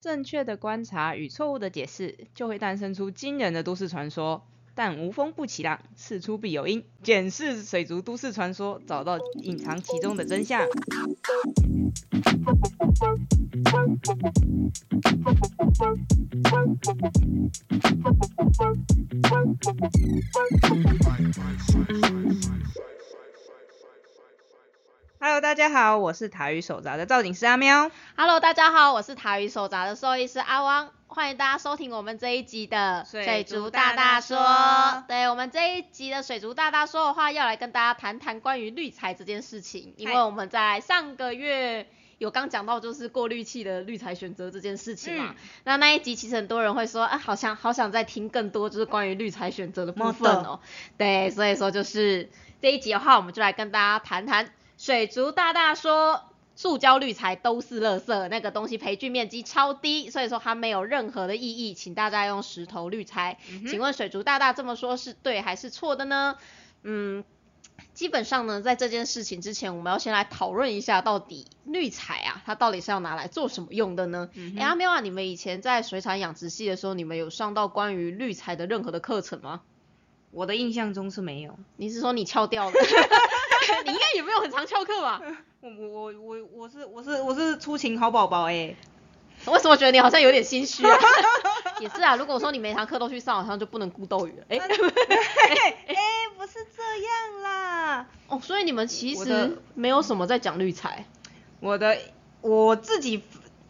正确的观察与错误的解释，就会诞生出惊人的都市传说。但无风不起浪，事出必有因。检视水族都市传说，找到隐藏其中的真相。Hello，大家好，我是塔鱼手札的造景师阿喵。Hello，大家好，我是塔鱼手札的兽医师阿汪，欢迎大家收听我们这一集的水族大大说。对我们这一集的水族大大说的话，要来跟大家谈谈关于滤材这件事情，因为我们在上个月。有刚讲到就是过滤器的滤材选择这件事情嘛，嗯。那那一集其实很多人会说，啊，好像好想再听更多就是关于滤材选择的部分哦。对，所以说就是这一集的话，我们就来跟大家谈谈水族大大说。塑胶滤材都是垃圾，那个东西培菌面积超低，所以说它没有任何的意义，请大家用石头滤材。请问水族大大这么说是对还是错的呢？嗯，基本上呢，在这件事情之前，我们要先来讨论一下，到底滤材啊，它到底是要拿来做什么用的呢？嗯哎、阿喵啊，你们以前在水产养殖系的时候，你们有上到关于滤材的任何的课程吗？我的印象中是没有。你是说你翘掉了？你应该也没有很常翘课吧？我我我我我是我是我是出勤好宝宝哎、为什么觉得你好像有点心虚啊？也是啊，如果说你每堂课都去上，好像就不能顾斗鱼了。哎、哎、不是这样啦。哦，所以你们其实没有什么在讲滤材。我的我自己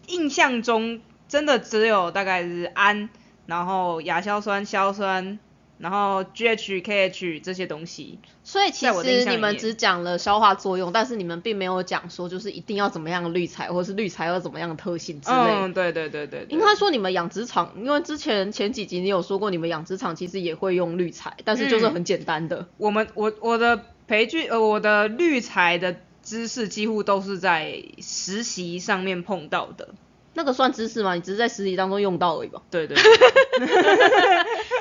印象中真的只有大概是氨，然后亚硝酸、硝酸，然后 GH、KH 这些东西。所以其实你们只讲了消化作用，但是你们并没有讲说就是一定要怎么样的滤材，或是滤材要怎么样的特性之类。嗯，对对对对对。应该说你们养殖场，因为之前前几集你有说过，你们养殖场其实也会用滤材，但是就是嗯很简单的。我们我我的培训呃我的滤材的知识几乎都是在实习上面碰到的。那个算知识吗？你只是在实习当中用到而已吧。对对对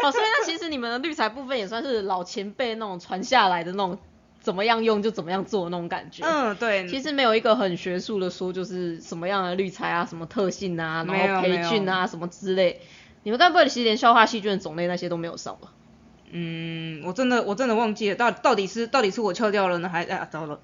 哦，所以那其实你们的滤材部分也算是老前辈那种传下来的那种怎么样用就怎么样做那种感觉。嗯对。其实没有一个很学术的说，就是什么样的滤材啊，什么特性啊，然后培菌啊什么之类。你们该不会其实连消化细菌的种类那些都没有上吧？嗯，我真的我真的忘记了，到到底是到底是我翘掉了呢，还啊糟了，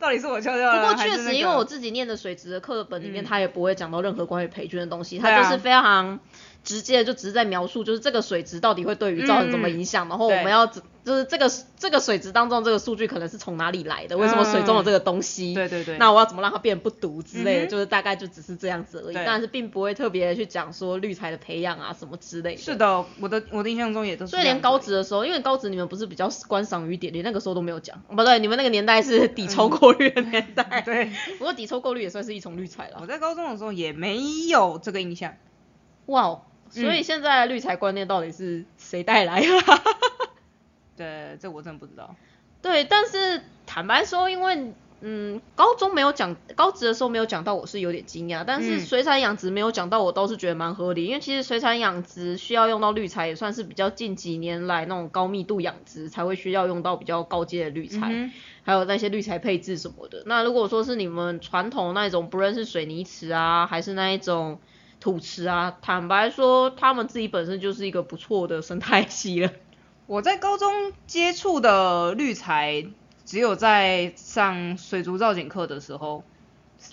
到底是我翘掉了，不过确实，那个因为我自己念的水职的课本里面，嗯。它也不会讲到任何关于培训的东西，他就是非常直接，就只是在描述，就是这个水质到底会对于造成什么影响，然后我们要只就是这个这个水质当中这个数据可能是从哪里来的，为什么水中有这个东西，对对对那我要怎么让它变不毒之类的，嗯就是大概就只是这样子而已，但是并不会特别地去讲说滤材的培养啊什么之类的。是的，我的我的印象中也都是。所以连高职的时候，因为高职你们不是比较观赏鱼点，连那个时候都没有讲，哦不对，你们那个年代是底抽过滤的年代。对，不过底抽过滤也算是一种滤材了我。在高中的时候也没有这个印象。哇哦，所嗯以现在的滤材观念到底是谁带来的？对，这我真的不知道。对，但是坦白说，因为嗯，高中没有讲，高职的时候没有讲到，我是有点惊讶。但是嗯水产养殖没有讲到，我倒是觉得蛮合理，因为其实水产养殖需要用到滤材，也算是比较近几年来那种高密度养殖才会需要用到比较高阶的滤材。嗯还有那些滤材配置什么的。那如果说是你们传统那种，不论是水泥池啊，还是那一种土池啊，坦白说，他们自己本身就是一个不错的生态系了。我在高中接触的滤材，只有在上水族造景课的时候，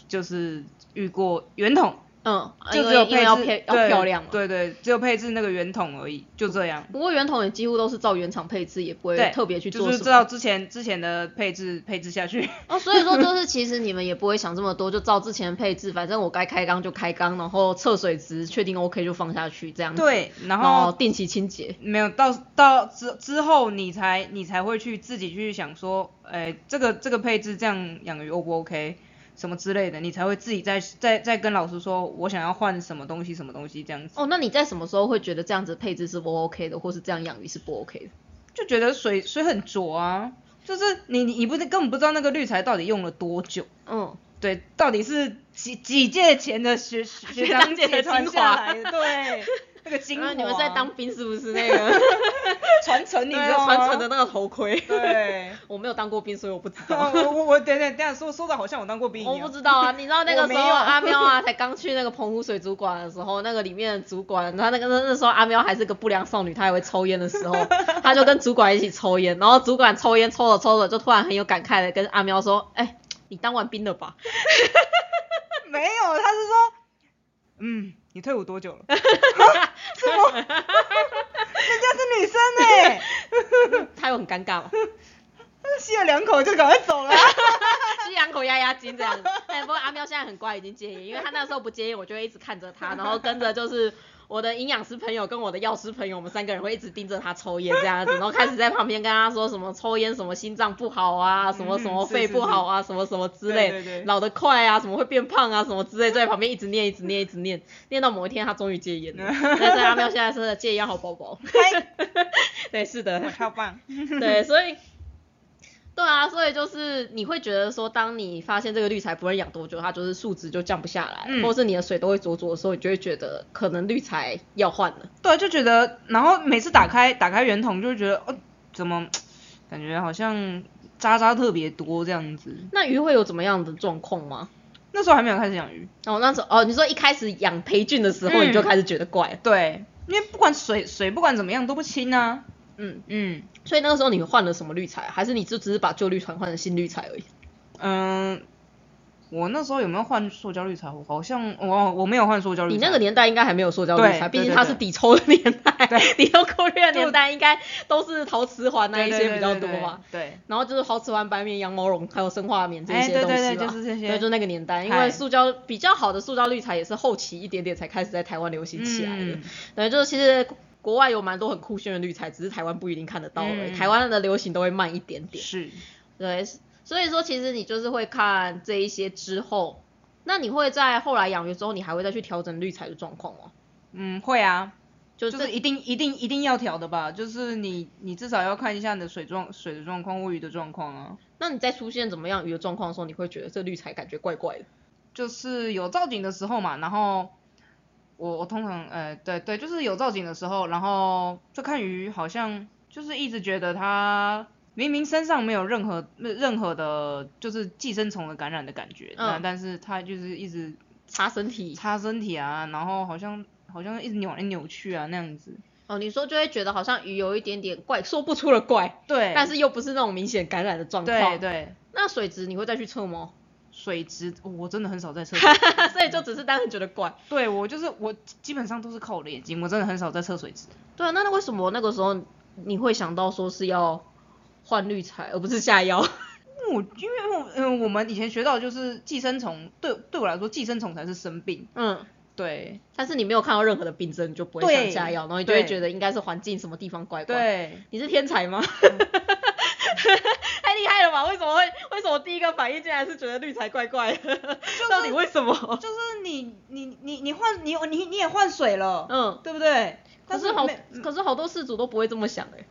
就是遇过圆筒，嗯，就只有配置因为要配要漂亮嘛。对对，只有配置那个圆筒而已，就这样。不过圆筒也几乎都是照原厂配置，也不会，特别去做。就是知道之前之前的配置配置下去。哦，所以说就 是其实你们也不会想这么多，就照之前的配置，反正我该开缸就开缸，然后测水值确定 OK 就放下去这样子。对，然后定期清洁。没有到到之之后，你才你才会去自己去想说，哎，这个这个配置这样养鱼 O 不 OK，什么之类的，你才会自己再再再跟老师说，我想要换什么东西什么东西这样子，哦，那你在什么时候会觉得这样子配置是不 OK 的，或是这样养鱼是不 OK 的？就觉得水水很浊啊，就是你你你不是根本不知道那个滤材到底用了多久。嗯，对，到底是几几届前的学学长姐姐传下来的？对，那个精华。你们在当兵是不是那个 传承？你知道吗？传承的那个头盔。对。我没有当过兵，所以我不知道。我我我等等等下说说的好像我当过兵一样。我不知道啊，你知道那个时候阿喵啊才刚去那个澎湖水族馆的时候，那个里面的主管，他那个那那时候阿喵还是个不良少女，她还会抽烟的时候，他就跟主管一起抽烟，然后主管抽烟抽着抽着就突然很有感慨的跟阿喵说：“哎，你当完兵了吧？”没有，他是说，嗯，你退伍多久了？什么？人家是女生哎，他有很尴尬吗？吸了两口就赶快走了，吸两口压压惊这样子。哎，不过阿喵现在很乖，已经戒烟，因为他那时候不戒烟，我就会一直看着他，然后跟着就是。我的营养师朋友跟我的药师朋友，我们三个人会一直盯着他抽烟这样子，然后开始在旁边跟他说什么抽烟什么心脏不好啊，什么什么肺不好啊，什么什么之类，老得快啊，什么会变胖啊，什么之类，在旁边一直念一直念一直念，念到某一天他终于戒烟了。但是阿喵现在是戒烟好宝宝。对，是的，超棒。对，所以。对啊，所以就是你会觉得说，当你发现这个滤材不能养多久，它就是数值就降不下来，或是你的水都会浊浊的时候，你就会觉得可能滤材要换了。对，就觉得，然后每次打开打开圆筒，就会觉得，哦，怎么感觉好像渣渣特别多这样子。那鱼会有怎么样的状况吗？那时候还没有开始养鱼。哦，那时候哦，你说一开始养培菌的时候，你就开始觉得怪。对，因为不管水水不管怎么样都不清啊。嗯嗯，所以那个时候你换了什么滤材，还是你就只是把旧滤材换成新滤材而已？嗯，我那时候有没有换塑胶滤材？我好像我我没有换塑胶滤材。你那个年代应该还没有塑胶滤材，毕竟它是底抽的年代，底抽过滤的年代应该都是陶瓷环那一些比较多吧？对。然后就是陶瓷环、白棉、羊毛绒，还有生化棉这些东西吧？对对对，就是这些。对，就那个年代，因为塑胶比较好的塑胶滤材也是后期一点点才开始在台湾流行起来的。等于就是其实。国外有蛮多很酷炫的滤材，只是台湾不一定看得到而已。台湾的流行都会慢一点点。是，对，所以说其实你就是会看这一些之后，那你会在后来养鱼之后，你还会再去调整滤材的状况吗？嗯，会啊，就是一定一定一定要调的吧，就是你你至少要看一下你的水状水的状况、鱼的状况啊。那你在出现怎么样鱼的状况的时候，你会觉得这滤材感觉怪怪的？就是有造景的时候嘛，然后。我我通常，呃，对对，就是有造景的时候，然后就看鱼，好像就是一直觉得它明明身上没有任何任何的，就是寄生虫的感染的感觉，嗯，但是它就是一直擦身体，擦身体啊，然后好像好像一直扭来扭去啊那样子。哦，你说就会觉得好像鱼有一点点怪，说不出的怪，对，但是又不是那种明显感染的状况，对对。那水质你会再去测吗？水质我真的很少在测，所以就只是单纯觉得怪。对我就是我基本上都是靠我的眼睛，我真的很少在测水质。对啊，那那为什么那个时候你会想到说是要换滤材而不是下药？我因为我嗯我们以前学到就是寄生虫，对对我来说寄生虫才是生病。嗯，对。但是你没有看到任何的病症，你就不会想下药，然后你就会觉得应该是环境什么地方怪怪。对，你是天才吗？太厉害了吧？为什么会？为什么第一个反应竟然是觉得绿才怪怪的？到底为什么？就是你你你你换你你你也换水了，嗯，对不对？可是好，可是好多事主都不会这么想哎。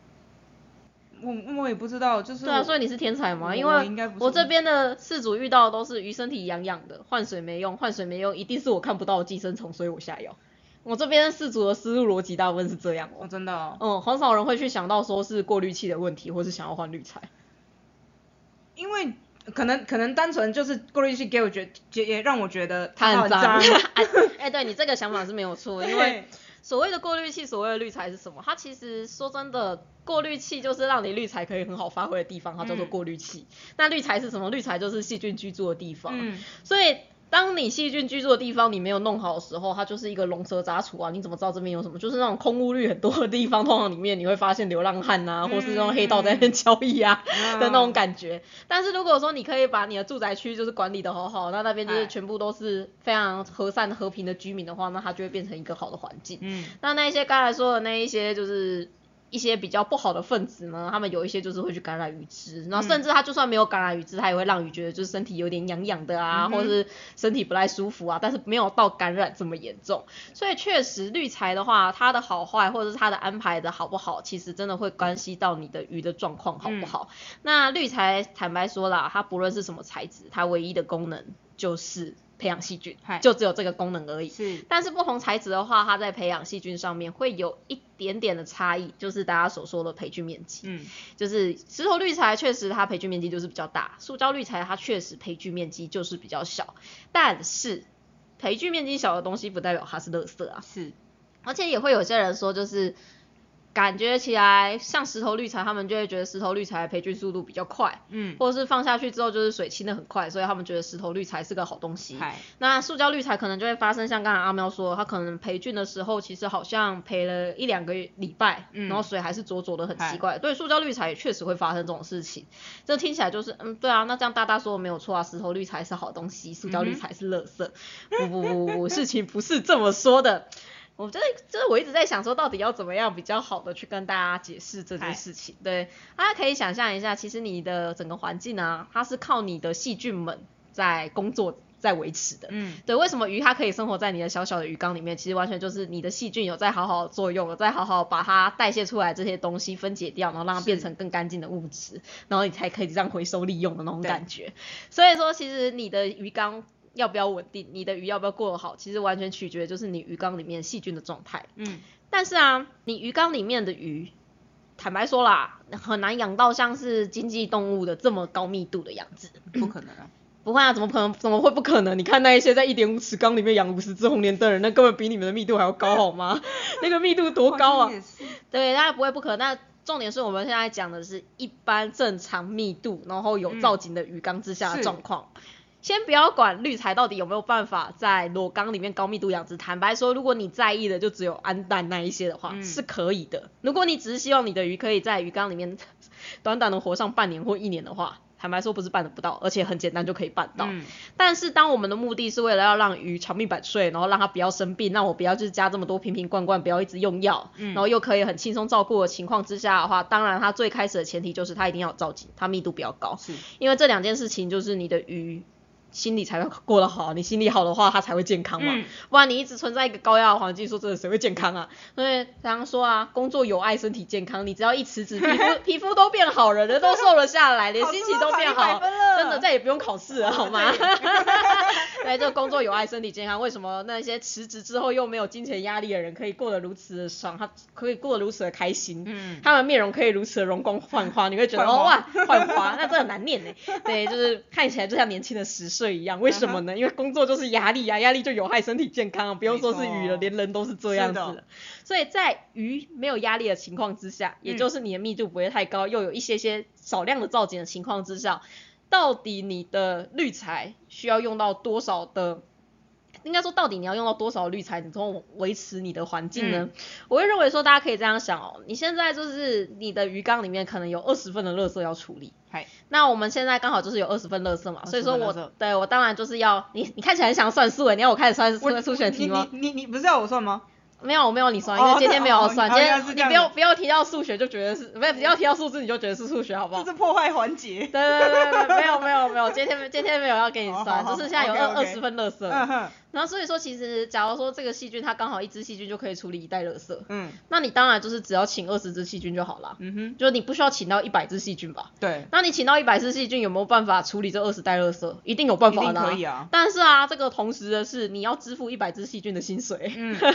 我我也不知道，就是对啊，所以你是天才吗？因为我这边的事主遇到的都是鱼身体痒痒的，换水没用，换水没用，一定是我看不到寄生虫，所以我下药。我这边四组的思路逻辑大部分是这样哦，真的，嗯，很少人会去想到说是过滤器的问题，或是想要换滤材，因为可能可能单纯就是过滤器给我觉觉也让我觉得它很脏，哎，对你这个想法是没有错，因为所谓的过滤器，所谓的滤材是什么？它其实说真的，过滤器就是让你滤材可以很好发挥的地方，它叫做过滤器。那滤材是什么？滤材就是细菌居住的地方，嗯，所以。当你细菌居住的地方你没有弄好的时候，它就是一个龙蛇杂处啊！你怎么知道这边有什么？就是那种空屋率很多的地方，通常里面你会发现流浪汉啊，或是那种黑道在那边交易啊的那种感觉。但是如果说你可以把你的住宅区就是管理的好好，那那边就是全部都是非常和善和平的居民的话，那它就会变成一个好的环境。嗯，那那一些刚才说的那一些就是。一些比较不好的分子呢，他们有一些就是会去感染鱼只，然后甚至它就算没有感染鱼只，它也会让鱼觉得就是身体有点痒痒的啊，或者是身体不太舒服啊，但是没有到感染这么严重。所以确实滤材的话，它的好坏或者是它的安排的好不好，其实真的会关系到你的鱼的状况好不好。那滤材坦白说啦，它不论是什么材质，它唯一的功能就是培养细菌，就只有这个功能而已。是，但是不同材质的话，它在培养细菌上面会有一点点的差异，就是大家所说的培菌面积。嗯，就是石头滤材确实它培菌面积就是比较大，塑胶滤材它确实培菌面积就是比较小，但是培菌面积小的东西不代表它是垃圾啊，是，而且也会有些人说就是。感觉起来像石头滤材，他们就会觉得石头滤材培菌速度比较快，嗯，或者是放下去之后就是水清的很快，所以他们觉得石头滤材是个好东西。那塑胶滤材可能就会发生像刚才阿喵说，它可能培菌的时候其实好像培了一两个礼拜，嗯然后水还是浊浊的很奇怪。对，塑胶滤材也确实会发生这种事情。这听起来就是，嗯，对啊，那这样大大说的没有错啊，石头滤材是好东西，塑胶滤材是垃圾。不不不不不，事情不是这么说的。我觉得，就是我一直在想说，到底要怎么样比较好的去跟大家解释这件事情。对，大家可以想象一下，其实你的整个环境啊，它是靠你的细菌们在工作、在维持的。嗯，对，为什么鱼它可以生活在你的小小的鱼缸里面？其实完全就是你的细菌有在好好作用，有在好好把它代谢出来这些东西分解掉，然后让它变成更干净的物质，然后你才可以这样回收利用的那种感觉。所以说，其实你的鱼缸要不要稳定，你的鱼要不要过得好，其实完全取决就是你鱼缸里面细菌的状态。嗯，但是啊，你鱼缸里面的鱼，坦白说啦，很难养到像是经济动物的这么高密度的养殖。不可能啊，不会啊，怎么可能？怎么会不可能？你看那一些在一点五尺缸里面养五十只红莲灯的人，那根本比你们的密度还要高，好吗？那个密度多高啊？对，当然不会不可能。那重点是我们现在讲的是一般正常密度，然后有造景的鱼缸之下的状况。先不要管滤材到底有没有办法在裸缸里面高密度养殖，坦白说，如果你在意的就只有氨氮那一些的话，嗯是可以的。如果你只是希望你的鱼可以在鱼缸里面短短的活上半年或一年的话，坦白说不是办得不到，而且很简单就可以办到。嗯，但是当我们的目的是为了要让鱼长命百岁，然后让它不要生病，让我不要就是加这么多瓶瓶罐罐，不要一直用药，嗯然后又可以很轻松照顾的情况之下的话，当然它最开始的前提就是它一定要有造景，它密度比较高，是，因为这两件事情就是你的鱼。心理才会过得好，你心理好的话，他才会健康嘛。嗯不然你一直存在一个高压的环境，说真的，谁会健康啊？所以常常说啊，工作有爱，身体健康。你只要一辞职，皮肤 皮肤都变好了，人都瘦了下来，连心情都变好了，真的再也不用考试了，好吗？对对，这个工作有爱，身体健康。为什么那些辞职之后又没有金钱压力的人可以过得如此的爽，他可以过得如此的开心？嗯，他们面容可以如此的容光焕发，你会觉得哦哇，焕发，那这很难念呢。对，就是看起来就像年轻的十岁一样。为什么呢？因为工作就是压力啊，压力就有害身体健康啊，不用说是鱼了，连人都是这样子。所以在鱼没有压力的情况之下，也嗯就是你的密度不会太高，又有一些些少量的造景的情况之下，到底你的滤材需要用到多少的？应该说，到底你要用到多少滤材，你才能维持你的环境呢？嗯我会认为说，大家可以这样想哦，你现在就是你的鱼缸里面可能有二十份的垃圾要处理，嗨，那我们现在刚好就是有二十份垃圾嘛，20所以说我对我当然就是要你，你看起来很想算数诶，你要我开始算数数学题吗？你你你你不是要我算吗？没有，我没有你算，哦因为今天没有算，哦今天你不要不要提到数学就觉得是，不要不要提到数字你就觉得是数学，好不好这？是破坏环节。对对对对，对没有没有没有，今天今天没有要给你算，就是现在有二二十份垃圾，然后所以说其实假如说这个细菌它刚好一只细菌就可以处理一袋垃圾，嗯那你当然就是只要请二十只细菌就好了，嗯哼，就是你不需要请到一百只细菌吧？对，那你请到一百只细菌有没有办法处理这二十袋垃圾？一定有办法的、可以啊。但是啊，这个同时的是你要支付一百只细菌的薪水。嗯，对，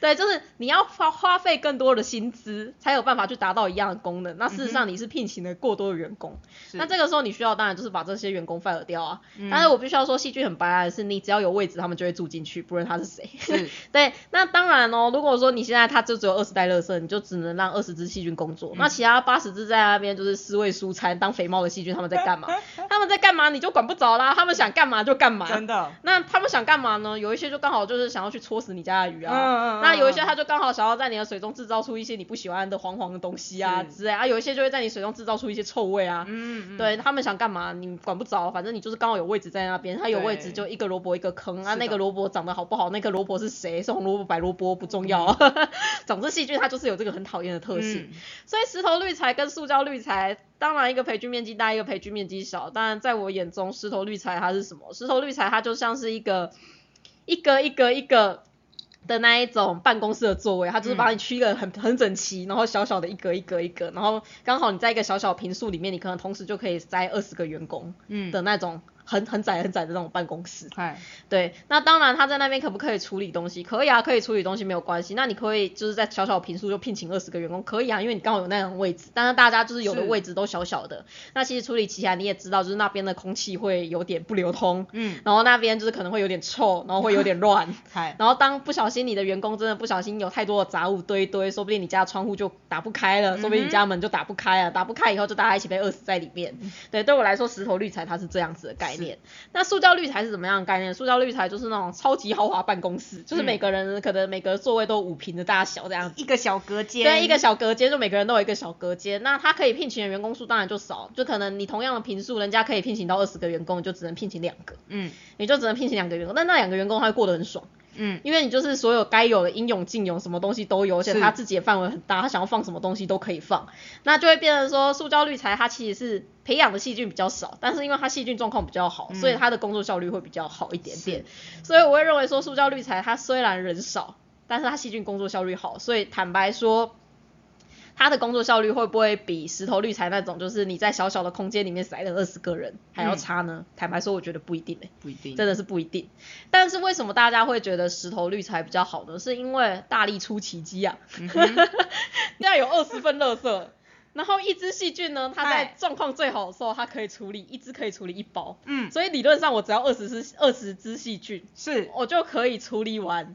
对，就是你要花花费更多的薪资，才有办法去达到一样的功能。那事实上你是聘请了过多的员工，是那这个时候你需要当然就是把这些员工 fire 掉啊。嗯但是我必须要说，细菌很白爱的是，你只要有位置，他们就会住进去，不论他是谁。是，对，那当然哦，如果说你现在它就只有二十袋垃圾，你就只能让二十只细菌工作，嗯那其他八十只在那边就是尸位蔬餐当肥猫的细菌，他们在干嘛？他们在干嘛你就管不着啦，他们想干嘛就干嘛。真的。那他们想干嘛呢？有一些就刚好就是想要去戳死你家的鱼啊，嗯嗯嗯那有一些他就刚好想要在你的水中制造出一些你不喜欢的黄黄的东西啊之类啊，有一些就会在你水中制造出一些臭味啊。嗯，嗯，对他们想干嘛，你管不着，反正你就是刚好有位置在那边，他有位置就一个萝卜一个坑啊，那个萝卜长得好不好，那个萝卜是谁，是红萝卜白萝卜不重要，总之细菌它就是有这个很讨厌的特性，嗯。所以石头滤材跟塑胶滤材，当然一个培菌面积大，一个培菌面积小，当然在我眼中石头滤材它是什么？石头滤材它就像是一个一个一个一个。的那一种办公室的座位，它就是把你区的很很整齐，然后小小的一格一格一格，然后刚好你在一个小小平数里面，你可能同时就可以塞二十个员工嗯，的那种很很窄很窄的那种办公室。嗨，对，那当然他在那边可不可以处理东西？可以啊，可以处理东西没有关系。那你可以就是在小小平数就聘请二十个员工，可以啊，因为你刚好有那样的位置。但是大家就是有的位置都小小的，那其实处理起来你也知道，就是那边的空气会有点不流通，嗯，然后那边就是可能会有点臭，然后会有点乱。嗨，然后当不小心你的员工真的不小心有太多的杂物堆一堆，说不定你家窗户就打不开了，说不定你家门就打不开了，打不开以后就大家一起被饿死在里面。对，对我来说石头滤材它是这样子的概念。那塑胶滤材是怎么样的概念？塑胶滤材就是那种超级豪华办公室，就是嗯每个人可能每个座位都五平的大小这样子。一个小隔间，对，一个小隔间，就每个人都有一个小隔间。那他可以聘请的员工数当然就少，就可能你同样的平数，人家可以聘请到二十个员工，你就只能聘请两个，嗯你就只能聘请两个员工。但那两个员工他会过得很爽。嗯，因为你就是所有该有的应有尽有，什么东西都有，而且是他自己的范围很大，他想要放什么东西都可以放，那就会变成说，塑胶滤材它其实是培养的细菌比较少，但是因为它细菌状况比较好，嗯所以它的工作效率会比较好一点点。所以我会认为说，塑胶滤材它虽然人少，但是它细菌工作效率好，所以坦白说。它的工作效率会不会比石头滤材那种，就是你在小小的空间里面塞了二十个人还要嗯差呢？坦白说，我觉得不一定诶、不一定，真的是不一定。但是为什么大家会觉得石头滤材比较好呢？是因为大力出奇迹啊！嗯要 有二十份垃圾，然后一只细菌呢，它在嗨状况最好的时候，它可以处理一只可以处理一包，嗯，所以理论上我只要二十只二十只细菌，是，我就可以处理完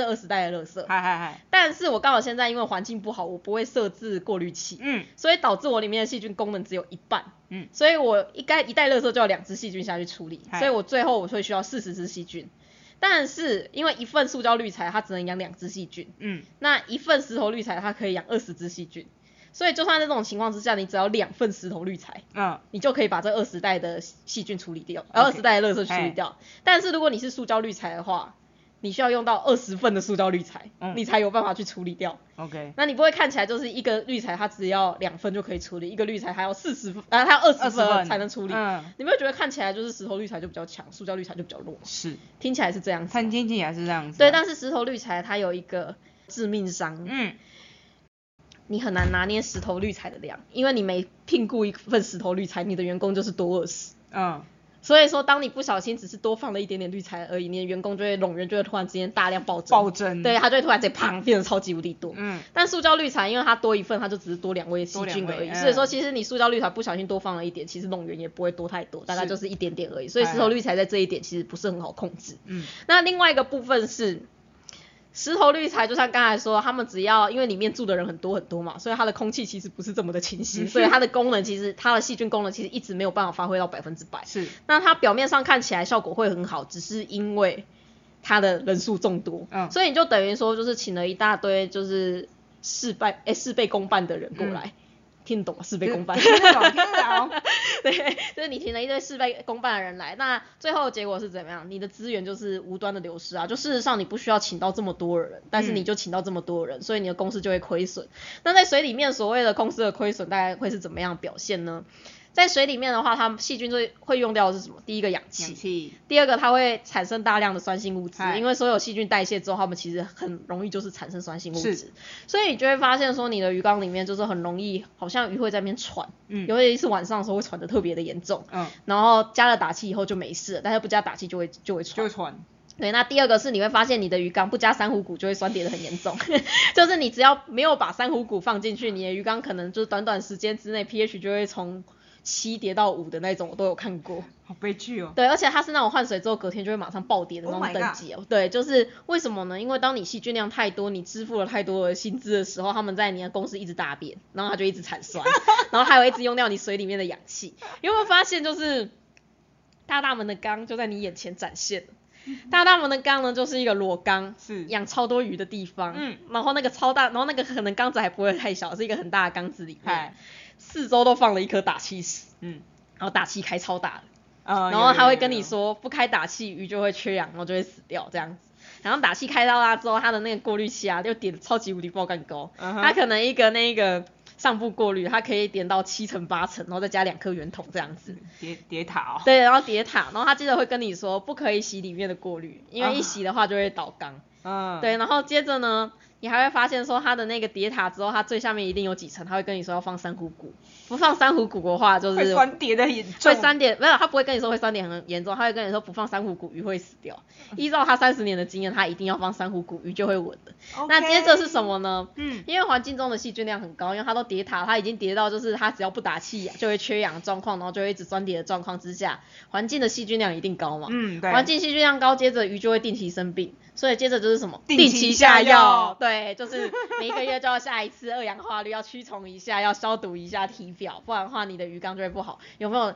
这二十袋的垃圾。嗨嗨嗨，但是我刚好现在因为环境不好，我不会设置过滤器，嗯。所以导致我里面的细菌功能只有一半。嗯，所以我一该一袋垃圾就要两只细菌下去处理，所以我最后我会需要四十只细菌。但是因为一份塑胶滤材它只能养两只细菌，嗯，那一份石头滤材它可以养二十只细菌，所以就算在这种情况之下，你只要两份石头滤材，嗯，你就可以把这二十袋的细菌处理掉，呃，二十袋的垃圾处理掉。但是如果你是塑胶滤材的话，你需要用到二十份的塑胶滤材，嗯你才有办法去处理掉。OK，那你不会看起来就是一个滤材它只要两份就可以处理，一个滤材还要四十份，啊，它要二十20份份才能处理。嗯，你没有觉得看起来就是石头滤材就比较强，塑胶滤材就比较弱？是，听起来是这样子。餐厅起来是这样子啊，对，但是石头滤材它有一个致命伤，嗯，你很难拿捏石头滤材的量，因为你每聘雇一份石头滤材，你的员工就是多二十。嗯，所以说，当你不小心只是多放了一点点滤材而已，你的员工就会冗员就会突然之间大量暴增，暴增，对，，它就会突然间砰变得超级无敌多。嗯，但塑胶滤材，因为它多一份，它就只是多两位细菌而已。所以说，其实你塑胶滤材不小心多放了一点，其实冗员也不会多太多，大概就是一点点而已。所以石头滤材在这一点其实不是很好控制。嗯，那另外一个部分是。石头滤材就像刚才说，他们只要因为里面住的人很多很多嘛，所以它的空气其实不是这么的清新，所以它的功能其实它的细菌功能其实一直没有办法发挥到百分之百。是，那它表面上看起来效果会很好，只是因为它的人数众多，嗯。所以你就等于说就是请了一大堆就是事半哎事倍功半的人过来，听得懂了？事倍功半，听得懂，听得懂，对，就是你请了一堆事倍功半的人来，那最后的结果是怎么样？你的资源就是无端的流失啊！就事实上你不需要请到这么多人，但是你就请到这么多人，所以你的公司就会亏损。那在水里面所谓的公司的亏损大概会是怎么样表现呢？在水里面的话，它们细菌最会用掉的是什么？第一个氧气，氧气，第二个，它会产生大量的酸性物质，因为所有细菌代谢之后，它们其实很容易就是产生酸性物质，所以你就会发现说，你的鱼缸里面就是很容易，好像鱼会在那边喘，嗯尤其是晚上的时候会喘的特别的严重，嗯，然后加了打气以后就没事了，但是不加打气就会就会喘就会。喘，对，那第二个是你会发现你的鱼缸不加珊瑚骨就会酸跌的很严重，就是你只要没有把珊瑚骨放进去，你的鱼缸可能就是短短时间之内 pH 就会从七跌到五的那种，我都有看过。好悲剧哦，对，而且它是那种换水之后隔天就会马上暴跌的那 Oh 种等级哦。对，就是为什么呢？因为当你细菌量太多，你支付了太多的薪资的时候，他们在你的公司一直大便，然后它就一直产酸，然后还有一直用掉你水里面的氧气。你有没有发现，就是大大们的缸就在你眼前展现了？大大们的缸呢，就是一个裸缸，是养超多鱼的地方。嗯，然后那个超大，然后那个可能缸子还不会太小，是一个很大的缸子里面嗨，，四周都放了一颗打气石，嗯，然后打气开超大的。呃，然后他会跟你有，说，不开打气鱼就会缺氧，然后就会死掉这样子。然后打气开到它之后，它的那个过滤器啊，就点得超级无敌爆干高。它可能一个那个上部过滤，它可以点到七层八层，然后再加两颗圆筒这样子。叠叠塔哦，对，然后叠塔，然后他接着会跟你说，不可以洗里面的过滤，因为一洗的话就会倒缸。嗯，对，然后接着呢，你还会发现说它的那个叠塔之后，它最下面一定有几层，它会跟你说要放珊瑚骨，不放珊瑚骨的话就是会酸点的严重，会酸点，没有，他不会跟你说会酸点很严重，他会跟你说不放珊瑚骨鱼会死掉。依照他三十年的经验，他一定要放珊瑚骨鱼就会稳的。那接着是什么呢？嗯，因为环境中的细菌量很高，因为它都叠塔，它已经叠到就是它只要不打气就会缺氧状况，然后就会一直酸叠的状况之下，环境的细菌量一定高嘛。嗯，对。环境细菌量高，接着鱼就会定期生病。所以接着就是什么 定期下药，对，就是每一个月就要下一次二氧化氯，要驱虫一下，要消毒一下体表，不然的话你的鱼缸就会不好。有没有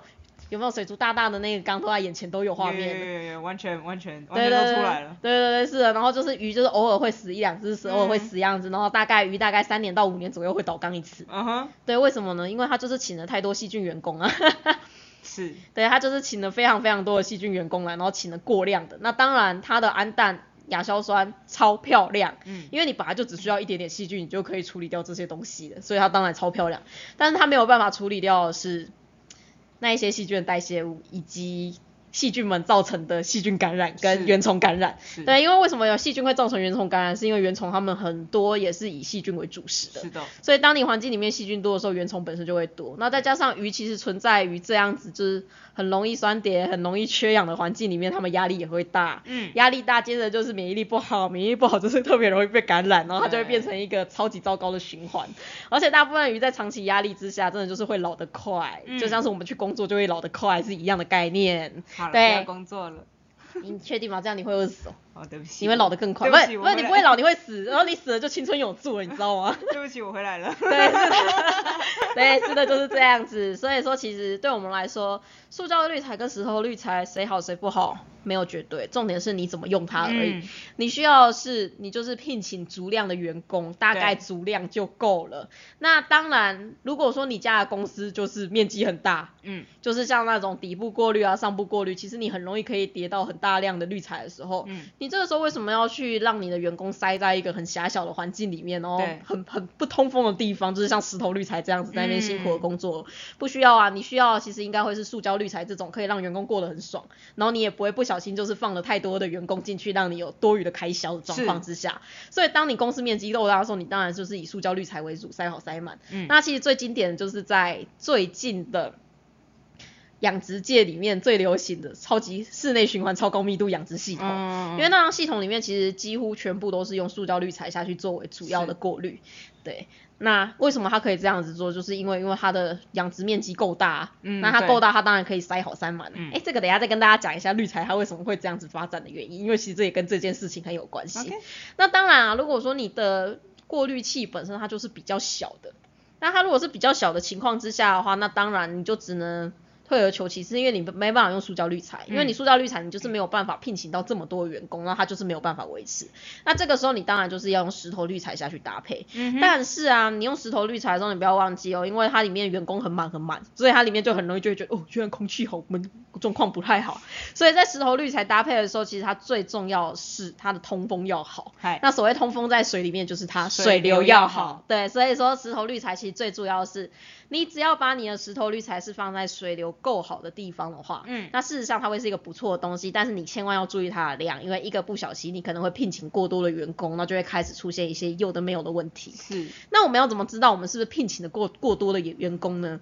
有没有水族大大的那个缸都在眼前都有画面？有有有，完全完全完全都出来了。对对对，是的。然后就是鱼就是偶尔会死一两只，偶尔会死样子，然后大概鱼大概三年到五年左右会倒缸一次。嗯哼。对，为什么呢？因为他就是请了太多细菌员工啊。是。对他就是请了非常非常多的细菌员工来，然后请了过量的。那当然它的氨氮。亚硝酸超漂亮，嗯，因为你本来就只需要一点点细菌，你就可以处理掉这些东西的，所以它当然超漂亮。但是它没有办法处理掉的是那一些细菌的代谢物以及。细菌们造成的细菌感染跟原虫感染，对，因为为什么有细菌会造成原虫感染？是因为原虫它们很多也是以细菌为主食的，是的。所以当你环境里面细菌多的时候，原虫本身就会多。那再加上鱼其实存在于这样子，就是很容易酸跌、很容易缺氧的环境里面，它们压力也会大。嗯。压力大，接着就是免疫力不好，免疫力不好就是特别容易被感染，然后它就会变成一个超级糟糕的循环。而且大部分鱼在长期压力之下，真的就是会老得快，就像是我们去工作就会老得快是一样的概念。好了，不要，工作了。你确定吗？这样你会饿死哦。哦，对不起。你会老得更快。不是，不是，你不会老，你会死。然后你死了就青春永驻了，你知道吗？对不起，我回来了。对，是的。对，是的，就是这样子。所以说，其实对我们来说，塑胶滤材跟石头滤材谁好谁不好？没有绝对，重点是你怎么用它而已。你需要是，你就是聘请足量的员工，大概足量就够了。那当然，如果说你家的公司就是面积很大，嗯，就是像那种底部过滤啊、上部过滤，其实你很容易可以叠到很大量的滤材的时候，嗯，你这个时候为什么要去让你的员工塞在一个很狭小的环境里面哦？很很不通风的地方，就是像石头滤材这样子在那边辛苦的工作，不需要啊。你需要其实应该会是塑胶滤材这种，可以让员工过得很爽，然后你也不会不小心就是放了太多的员工进去，让你有多余的开销的状况之下。所以当你公司面积够大的时候，你当然就是以塑胶滤材为主，塞好塞满。嗯，那其实最经典的就是在最近的养殖界里面最流行的超级室内循环超高密度养殖系统，因为那张系统里面其实几乎全部都是用塑胶滤材下去作为主要的过滤。对，那为什么它可以这样子做？就是因为因为它的养殖面积够大，嗯，那它够大，它当然可以塞好塞满。哎，这个等下再跟大家讲一下滤材它为什么会这样子发展的原因，因为其实这也跟这件事情很有关系。那当然啊，如果说你的过滤器本身它就是比较小的，那它如果是比较小的情况之下的话，那当然你就只能。退而求其次，因为你没办法用塑胶滤材，因为你塑胶滤材你就是没有办法聘请到这么多的员工，然后它就是没有办法维持。那这个时候你当然就是要用石头滤材下去搭配。但是啊，你用石头滤材的时候，你不要忘记哦，因为它里面员工很满很满，所以它里面就很容易就会觉得哦，居然空气好闷，状况不太好。所以在石头滤材搭配的时候，其实它最重要是它的通风要好。那所谓通风在水里面就是它水流要好。对，所以说石头滤材其实最重要是。你只要把你的石头滤材是放在水流够好的地方的话，嗯，那事实上它会是一个不错的东西，但是你千万要注意它的量，因为一个不小心你可能会聘请过多的员工，那就会开始出现一些有的没有的问题。是，那我们要怎么知道我们是不是聘请的过过多的员工呢？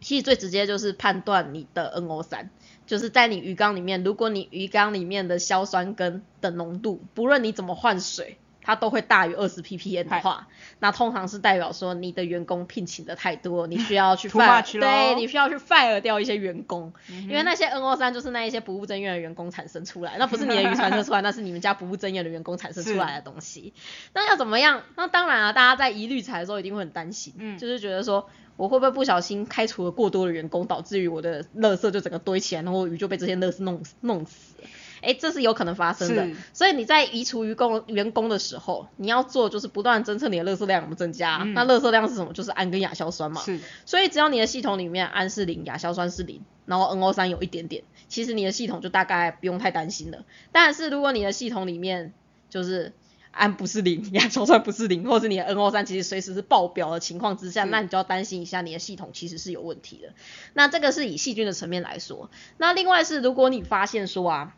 其实最直接就是判断你的 NO 三，就是在你鱼缸里面，如果你鱼缸里面的硝酸根的浓度，不论你怎么换水。它都会大于二十 ppm 的话，那通常是代表说你的员工聘请的太多，你需要去 fire，对，你需要去 fire 掉一些员工，因为那些 NO 三就是那一些不务正业的员工产生出来，那不是你的鱼产生出来，那是你们家不务正业的员工产生出来的东西。那要怎么样？那当然啊，大家在一滤材的时候一定会很担心，嗯，就是觉得说我会不会不小心开除了过多的员工，导致于我的垃圾就整个堆起来，然后鱼就被这些垃圾弄弄死。哎，这是有可能发生的，所以你在移除于工员工的时候，你要做就是不断侦测你的垃圾量有没有增加。那垃圾量是什么？就是氨跟亚硝酸嘛。是。所以只要你的系统里面氨是零，亚硝酸是零，然后 NO 三有一点点，其实你的系统就大概不用太担心了。但是如果你的系统里面就是氨不是零，亚硝酸不是零，或是你的 NO 三其实随时是爆表的情况之下，那你就要担心一下你的系统其实是有问题的。那这个是以细菌的层面来说。那另外是如果你发现说啊。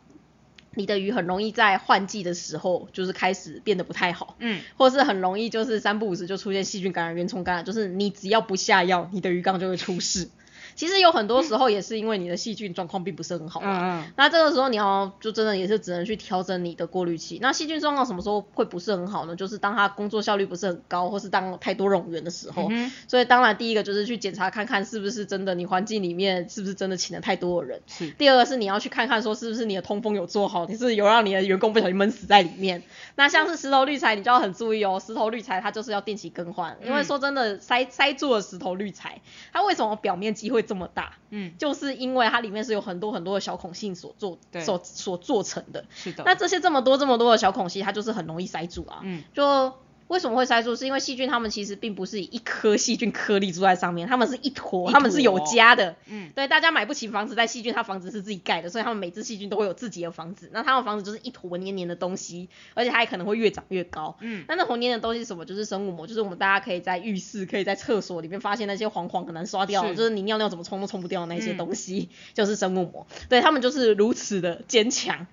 你的鱼很容易在换季的时候就是开始变得不太好，嗯，或是很容易就是三不五时就出现细菌感染、原虫感染，就是你只要不下药，你的鱼缸就会出事。其实有很多时候也是因为你的细菌状况并不是很好嘛，嗯嗯那这个时候你要就真的也是只能去调整你的过滤器。那细菌状况什么时候会不是很好呢？就是当它工作效率不是很高，或是当太多冗员的时候。嗯所以当然第一个就是去检查看看是不是真的你环境里面是不是真的请了太多的人。是，第二个是你要去看看说是不是你的通风有做好，你是有让你的员工不小心闷死在里面。那像是石头滤材，你就要很注意哦，石头滤材它就是要定期更换，因为嗯说真的塞塞住了石头滤材，它为什么表面积会这么大？嗯，就是因为它里面是有很多很多的小孔隙所做对所所做成的。是的，那这些这么多这么多的小孔隙，它就是很容易塞住啊。嗯，就为什么会塞住？是因为细菌它们其实并不是以一颗细菌颗粒住在上面，它们是一坨，它们是有家的。嗯，对，大家买不起房子，但细菌它房子是自己盖的，所以它们每只细菌都会有自己的房子。那它们房子就是一坨黏黏的东西，而且它还可能会越长越高。嗯，那那坨黏的东西是什么？就是生物膜，就是我们大家可以在浴室、可以在厕所里面发现那些黄黄很难刷掉，是就是你尿尿怎么冲都冲不掉的那些嗯东西，就是生物膜。对，它们就是如此的坚强。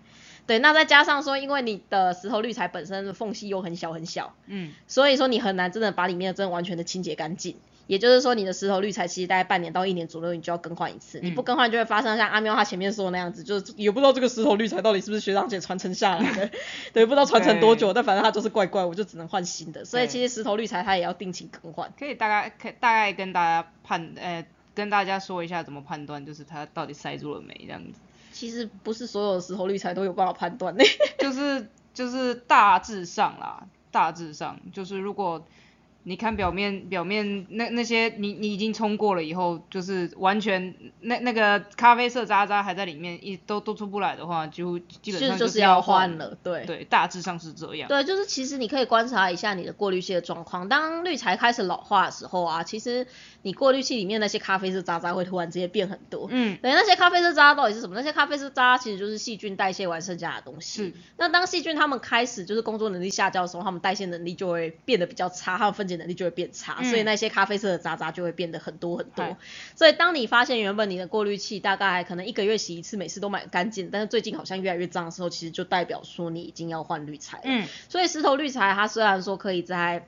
对，那再加上说，因为你的石头滤材本身的缝隙又很小很小，嗯，所以说你很难真的把里面的针完全的清洁干净。也就是说，你的石头滤材其实大概半年到一年左右，你就要更换一次。你不更换，就会发生像阿喵他前面说的那样子，就是也不知道这个石头滤材到底是不是学长姐传承下来的，对，不知道传承多久，但反正它就是怪怪，我就只能换新的。所以其实石头滤材它也要定期更换。可以大概可以大概跟大家判呃跟大家说一下怎么判断，就是它到底塞住了没这样子，其实不是所有的石头滤材都有办法判断的。就是就是大致上啦，大致上就是如果你看表面表面那那些你你已经冲过了以后，就是完全那那个咖啡色渣渣还在里面，一都都出不来的话，就基本上就是要要换了，对。对，大致上是这样。对，就是其实你可以观察一下你的过滤器的状况。当滤材开始老化的时候啊，其实你过滤器里面那些咖啡色渣渣会突然之间变很多。嗯，对，那些咖啡色渣到底是什么？那些咖啡色渣其实就是细菌代谢完剩下的东西。是。那当细菌它们开始就是工作能力下降的时候，它们代谢能力就会变得比较差，它们分解能力就会变差，嗯所以那些咖啡色的渣渣就会变得很多很多嗨。所以当你发现原本你的过滤器大概可能一个月洗一次，每次都蛮干净，但是最近好像越来越脏的时候，其实就代表说你已经要换滤材了。嗯，所以石头滤材它虽然说可以在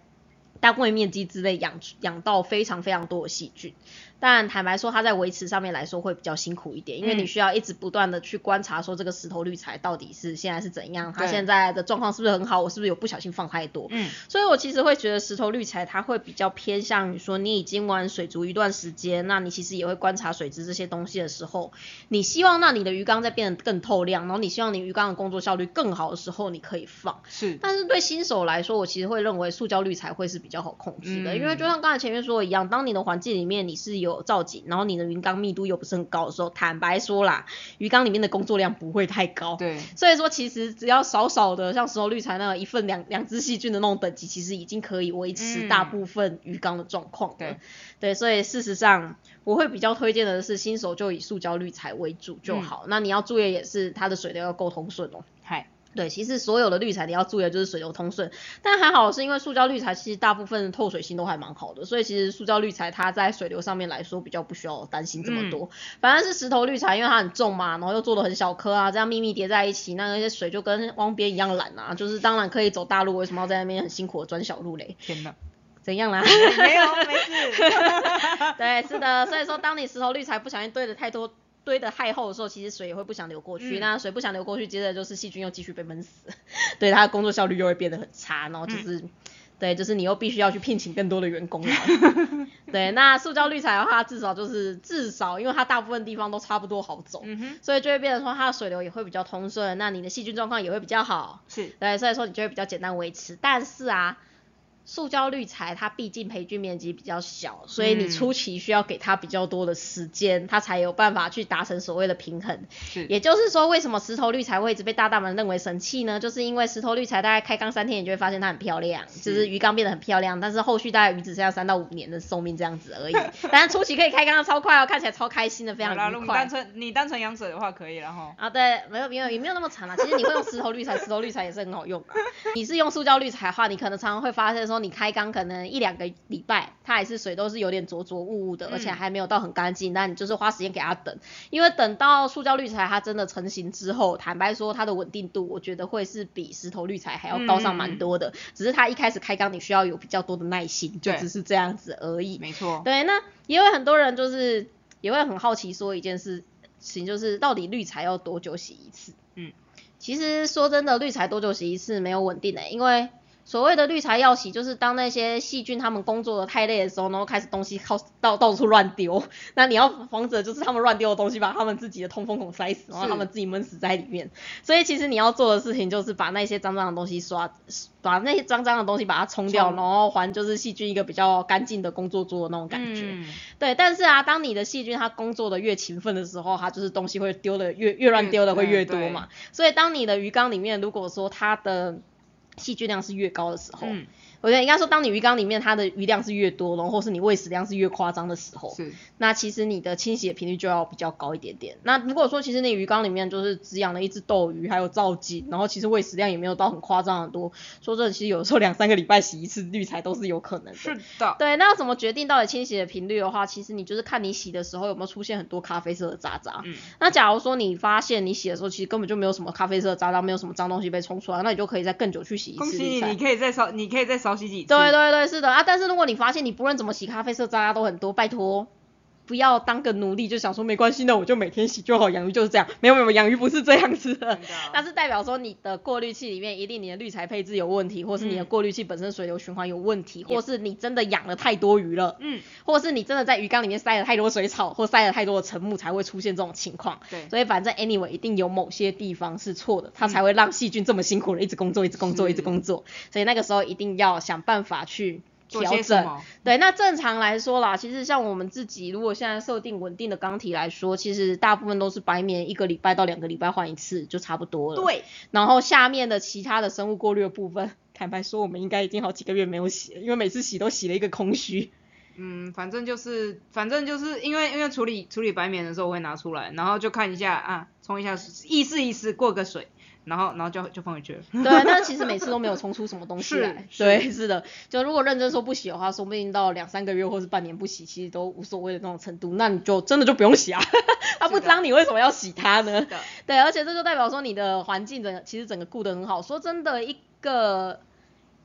单位面积之内养养到非常非常多的细菌，但坦白说它在维持上面来说会比较辛苦一点，因为嗯你需要一直不断的去观察说这个石头滤材到底是现在是怎样，它现在的状况是不是很好，我是不是有不小心放太多。嗯，所以我其实会觉得石头滤材它会比较偏向于说你已经玩水族一段时间，那你其实也会观察水质这些东西的时候，你希望让你的鱼缸在变得更透亮，然后你希望你鱼缸的工作效率更好的时候，你可以放。是，但是对新手来说，我其实会认为塑胶滤材会是比较好控制的，嗯因为就像刚才前面说的一样，当你的环境里面你是有造景，然后你的鱼缸密度又不是很高的时候，坦白说啦，鱼缸里面的工作量不会太高。对，所以说，其实只要少少的像石头滤材那个一份两两只细菌的那种等级，其实已经可以维持嗯大部分鱼缸的状况了。对对，所以事实上，我会比较推荐的是新手就以塑胶滤材为主就好。那你要注意也是它的水流要够通顺哦。嗨，对，其实所有的滤材你要注意的就是水流通顺，但还好是因为塑胶滤材其实大部分透水性都还蛮好的，所以其实塑胶滤材它在水流上面来说比较不需要担心这么多。反而是石头滤材，因为它很重嘛，然后又做的很小颗啊，这样密密叠在一起，那些水就跟汪边一样懒啊，就是当然可以走大路，为什么要在那边很辛苦的钻小路嘞？天哪，怎样啦？没有，没事。对，是的，所以说当你石头滤材不小心堆的太多。堆的太厚的时候，其实水也会不想流过去。嗯那水不想流过去，接着就是细菌又继续被闷死，对它的工作效率又会变得很差，然后就是，对，就是你又必须要去聘请更多的员工了。对，那塑胶滤材的话，至少就是至少，因为它大部分地方都差不多好走，嗯，所以就会变成说它的水流也会比较通顺，那你的细菌状况也会比较好。是，对，所以说你就会比较简单维持。但是啊，塑胶滤材它毕竟培菌面积比较小，所以你嗯初期需要给它比较多的时间，它才有办法去达成所谓的平衡。是，也就是说，为什么石头滤材会一直被大大们认为神器呢？就是因为石头滤材大概开缸三天，你就会发现它很漂亮，就是鱼缸变得很漂亮，但是后续大概鱼只剩下三到五年的寿命这样子而已。但是初期可以开缸的超快哦，看起来超开心的，非常，愉快如果你单。纯你单纯养水的话可以了哈。啊，对，没有没有也没有那么长啊。其实你会用石头滤材，石头滤材也是很好用的。你是用塑胶滤材的话，你可能常常会发现说说你开缸可能一两个礼拜，它还是水都是有点浊浊雾雾的，而且还没有到很干净，那你就是花时间给它等，因为等到塑胶滤材它真的成型之后，坦白说它的稳定度，我觉得会是比石头滤材还要高上蛮多的，只是它一开始开缸你需要有比较多的耐心，就只是这样子而已。没错。对，那也有很多人就是也会很好奇说一件事情，就是到底滤材要多久洗一次？嗯，其实说真的，滤材多久洗一次没有稳定的，因为。所谓的绿茶药洗，就是当那些细菌他们工作的太累的时候，然后开始东西靠到到处乱丢，那你要防止就是他们乱丢的东西把他们自己的通风孔塞死，然后他们自己闷死在里面。所以其实你要做的事情就是把那些脏脏的东西刷，把那些脏脏的东西把它冲掉，然后还就是细菌一个比较干净的工作桌的那种感觉。对，但是啊，当你的细菌它工作的越勤奋的时候，它就是东西会丢的越越乱丢的会越多嘛。所以当你的鱼缸里面如果说它的细菌量是越高的时候。我觉得应该说，当你鱼缸里面它的鱼量是越多，然后或是你喂食量是越夸张的时候，是，那其实你的清洗的频率就要比较高一点点。那如果说其实你鱼缸里面就是只养了一只斗鱼，还有造景，然后其实喂食量也没有到很夸张的多，说真的，其实有时候两三个礼拜洗一次滤材都是有可能的。是的。对，那要怎么决定到底清洗的频率的话，其实你就是看你洗的时候有没有出现很多咖啡色的渣渣。嗯。那假如说你发现你洗的时候其实根本就没有什么咖啡色的渣渣，没有什么脏东西被冲出来，那你就可以再更久去洗一次。恭喜你，你可以再少，你可以再少对对。对，是的啊，但是如果你发现你不论怎么洗咖啡色渣渣都很多，拜托。不要当个奴隶，就想说没关系，那我就每天洗就好。养鱼就是这样，没有没有，养鱼不是这样子的。那是代表说你的过滤器里面一定你的滤材配置有问题，或是你的过滤器本身水流循环有问题，或是你真的养了太多鱼了，嗯，或是你真的在鱼缸里面塞了太多水草，或塞了太多的沉木才会出现这种情况。对，所以反正 anyway 一定有某些地方是错的，它才会让细菌这么辛苦的一直工作，一直工作，一直工作。所以那个时候一定要想办法去。调整，对，那正常来说啦，其实像我们自己，如果现在设定稳定的缸体来说，其实大部分都是白棉一个礼拜到两个礼拜换一次就差不多了。对，然后下面的其他的生物过滤的部分，坦白说，我们应该已经好几个月没有洗了，因为每次洗都洗了一个空虚。嗯，反正就是，反正就是因为因为处理处理白棉的时候我会拿出来，然后就看一下啊，冲一下意思意思过个水。然后，然后就就放回去了。对，但其实每次都没有冲出什么东西来。对，是的。就如果认真说不洗的话，说不定到两三个月或是半年不洗，其实都无所谓的那种程度，那你就真的就不用洗啊。它不脏，你为什么要洗它呢？对，而且这就代表说你的环境整其实整个顾得很好。说真的，一个。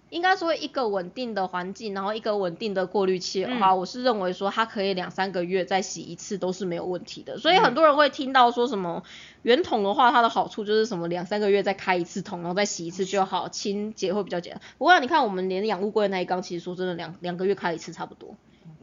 应该说一个稳定的环境，然后一个稳定的过滤器的话，我是认为说它可以两三个月再洗一次都是没有问题的。所以很多人会听到说什么圆筒的话，它的好处就是什么两三个月再开一次桶，然后再洗一次就好，清洁会比较简单。不过你看我们连养乌龟那一缸，其实说真的两两个月开一次差不多。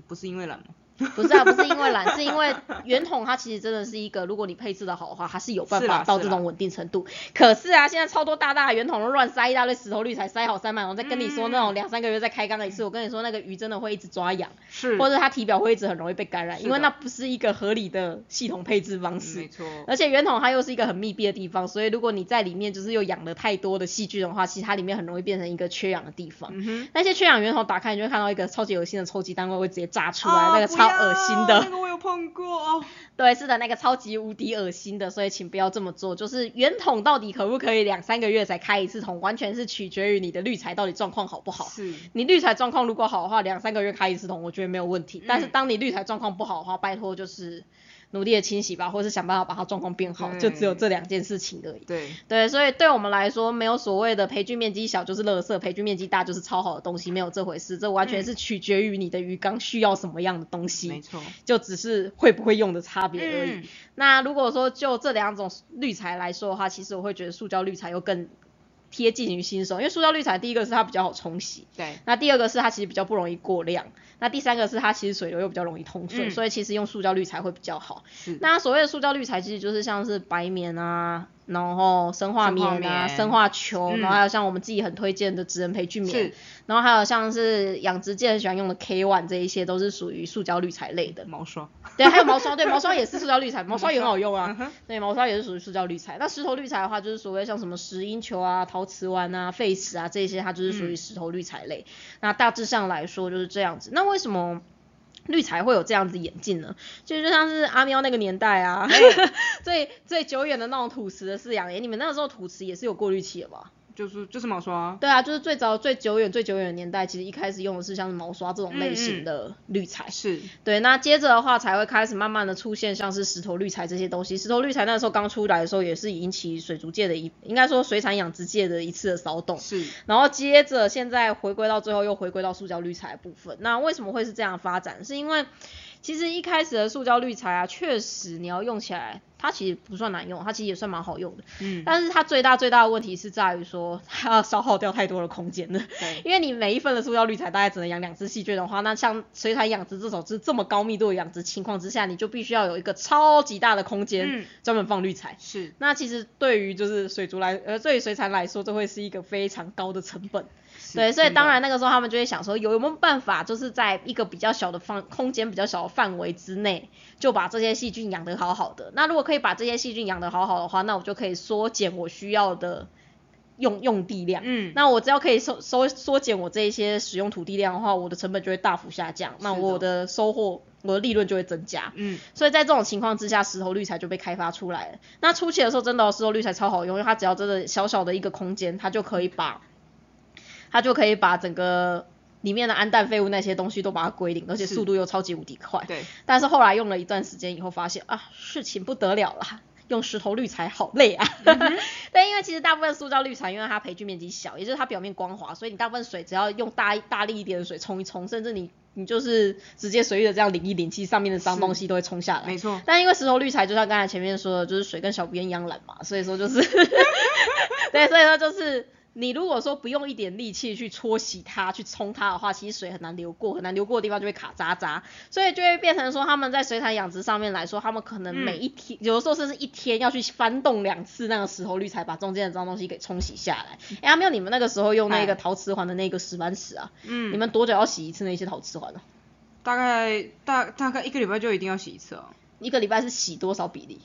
不是因为懒吗？不是啊，不是因为懒，是因为圆筒它其实真的是一个，如果你配置的好的话，它是有办法到这种稳定程度。可是啊，现在超多大大的圆筒都乱塞一大堆石头滤材，塞好塞满，我再跟你说那种两三个月再开缸一次，我跟你说那个鱼真的会一直抓痒，是，或者它体表会一直很容易被感染，因为那不是一个合理的系统配置方式。没错。而且圆筒它又是一个很密闭的地方，所以如果你在里面就是又养了太多的细菌的话，其实它里面很容易变成一个缺氧的地方。那些缺氧圆筒打开，你就会看到一个超级恶心的抽积单位会直接炸出来，那个超恶心的。那个我有碰过，对，是的，那个超级无敌恶心的，所以请不要这么做。就是圆筒到底可不可以两三个月才开一次桶，完全是取决于你的滤材到底状况好不好。是，你滤材状况如果好的话，两三个月开一次桶，我觉得没有问题。但是当你滤材状况不好的话，拜托就是。努力的清洗吧，或是想办法把它状况变好，就只有这两件事情而已。对对，所以对我们来说，没有所谓的培菌面积小就是垃圾，培菌面积大就是超好的东西，没有这回事。这完全是取决于你的鱼缸需要什么样的东西，没错，就只是会不会用的差别而已。那如果说就这两种滤材来说的话，其实我会觉得塑胶滤材又更贴近于新手，因为塑胶滤材第一个是它比较好冲洗，对，那第二个是它其实比较不容易过量。那第三个是它其实水流又比较容易通顺，所以其实用塑胶滤材会比较好。那所谓的塑胶滤材其实就是像是白棉啊。然后生化棉啊，生化球，然后还有像我们自己很推荐的植人培菌棉，然后还有像是养殖界很喜欢用的 K One 这一些都是属于塑胶滤材类的。毛刷。对，还有毛刷，对，毛刷也是塑胶滤材，毛刷也很好用啊。对，毛刷也是属于塑胶滤材。那石头滤材的话，就是所谓像什么石英球啊、陶瓷丸啊、废石啊这些，它就是属于石头滤材类。那大致上来说就是这样子。那为什么？滤才会有这样子演进呢，就就像是阿喵那个年代啊，最最久远的那种土池的饲养，你们那个时候土池也是有过滤器的吧？就是就是毛刷。对啊，就是最早最久远最久远的年代，其实一开始用的是像是毛刷这种类嗯型的滤材。是，对，那接着的话才会开始慢慢的出现像是石头滤材这些东西。石头滤材那时候刚出来的时候，也是引起水族界的一，应该说水产养殖界的一次的骚动。是，然后接着现在回归到最后又回归到塑胶滤材的部分。那为什么会是这样发展？是因为其实一开始的塑胶滤材啊，确实你要用起来，它其实不算难用，它其实也算蛮好用的。嗯，但是它最大最大的问题是在于说，它消耗掉太多的空间了。对，因为你每一份的塑胶滤材大概只能养两只细菌的话，那像水产养殖这种是这么高密度的养殖情况之下，你就必须要有一个超级大的空间嗯专门放滤材。是，那其实对于就是水族来，呃，对于水产来说，这会是一个非常高的成本。是对，所以当然那个时候他们就会想说，有有没有办法，就是在一个比较小的方空间、比较小的范围之内，就把这些细菌养得好好的。那如果可以把这些细菌养得好好的话，那我就可以缩减我需要的用用地量。嗯，那我只要可以收收缩减我这一些使用土地量的话，我的成本就会大幅下降，那我的收获、我的利润就会增加。嗯，所以在这种情况之下，石头滤材就被开发出来了。那初期的时候，真的、哦、石头滤材超好用，因为它只要真的小小的一个空间，它就可以把它就可以把整个里面的氨氮废物那些东西都把它归零，而且速度又超级无敌快。对，但是后来用了一段时间以后，发现啊，事情不得了啦。用石头滤材好累啊，对，因为其实大部分塑胶滤材，因为它培菌面积小，也就是它表面光滑，所以你大部分水只要用大大力一点的水冲一冲，甚至你你就是直接随意的这样淋一淋，其实上面的脏东西都会冲下来。没错，但因为石头滤材就像刚才前面说的，就是水跟小便一样懒嘛，所以说就是，对，所以说就是你如果说不用一点力气去搓洗它、去冲它的话，其实水很难流过，很难流过的地方就会卡渣渣，所以就会变成说他们在水产养殖上面来说，他们可能每一天、有的时候甚至一天要去翻动两次那个石头滤材，把中间的脏东西给冲洗下来。哎、阿没有你们那个时候用那个哎陶瓷环的那个石板尺啊，嗯，你们多久要洗一次那些陶瓷环呢、大概大大概一个礼拜就一定要洗一次哦。一个礼拜是洗多少比例？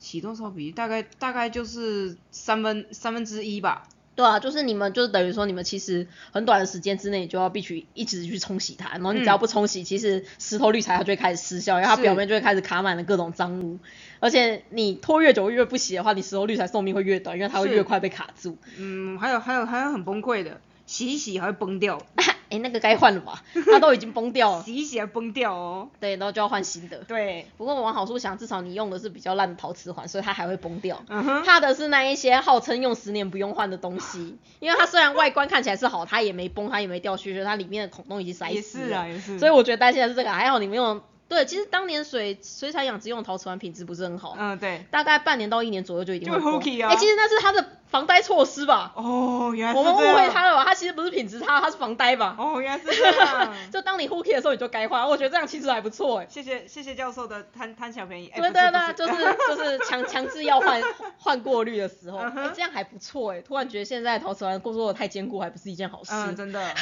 洗多少比例？大概大概就是三分三分之一吧。对啊，就是你们就是等于说你们其实很短的时间之内，就要必须一直去冲洗它，然后你只要不冲洗，其实石头滤材它就会开始失效，然后它表面就会开始卡满了各种脏污，而且你拖越久越不洗的话，你石头滤材寿命会越短，因为它会越快被卡住。嗯，还有还有还有很崩溃的，洗一洗还会崩掉，哎，那个该换了吧？它都已经崩掉了，洗一洗还崩掉哦。对，然后就要换新的。对，不过往好处想，至少你用的是比较烂的陶瓷环，所以它还会崩掉。嗯哼，怕的是那一些号称用十年不用换的东西，因为它虽然外观看起来是好，它也没崩，它也没掉屑屑，它里面的孔洞已经塞也死了。是啊，也是。所以我觉得担心的是这个，还好你没有。对，其实当年水水产养殖用的陶瓷环品质不是很好，嗯，对。大概半年到一年左右就已经会就会崩。hooky 啊哎、其实那是它的防呆措施吧？哦，原来是我们误会他了吧？他其实不是品质差，他是防呆吧？哦，原来是这样。就当你 hooky 的时候你就该换，我觉得这样其实还不错哎。谢谢谢谢教授的贪贪小便宜。哎对对对，就是就是强强制要换换过滤的时候，这样还不错哎。突然觉得现在陶瓷环工作的太坚固，还不是一件好事。嗯，真的。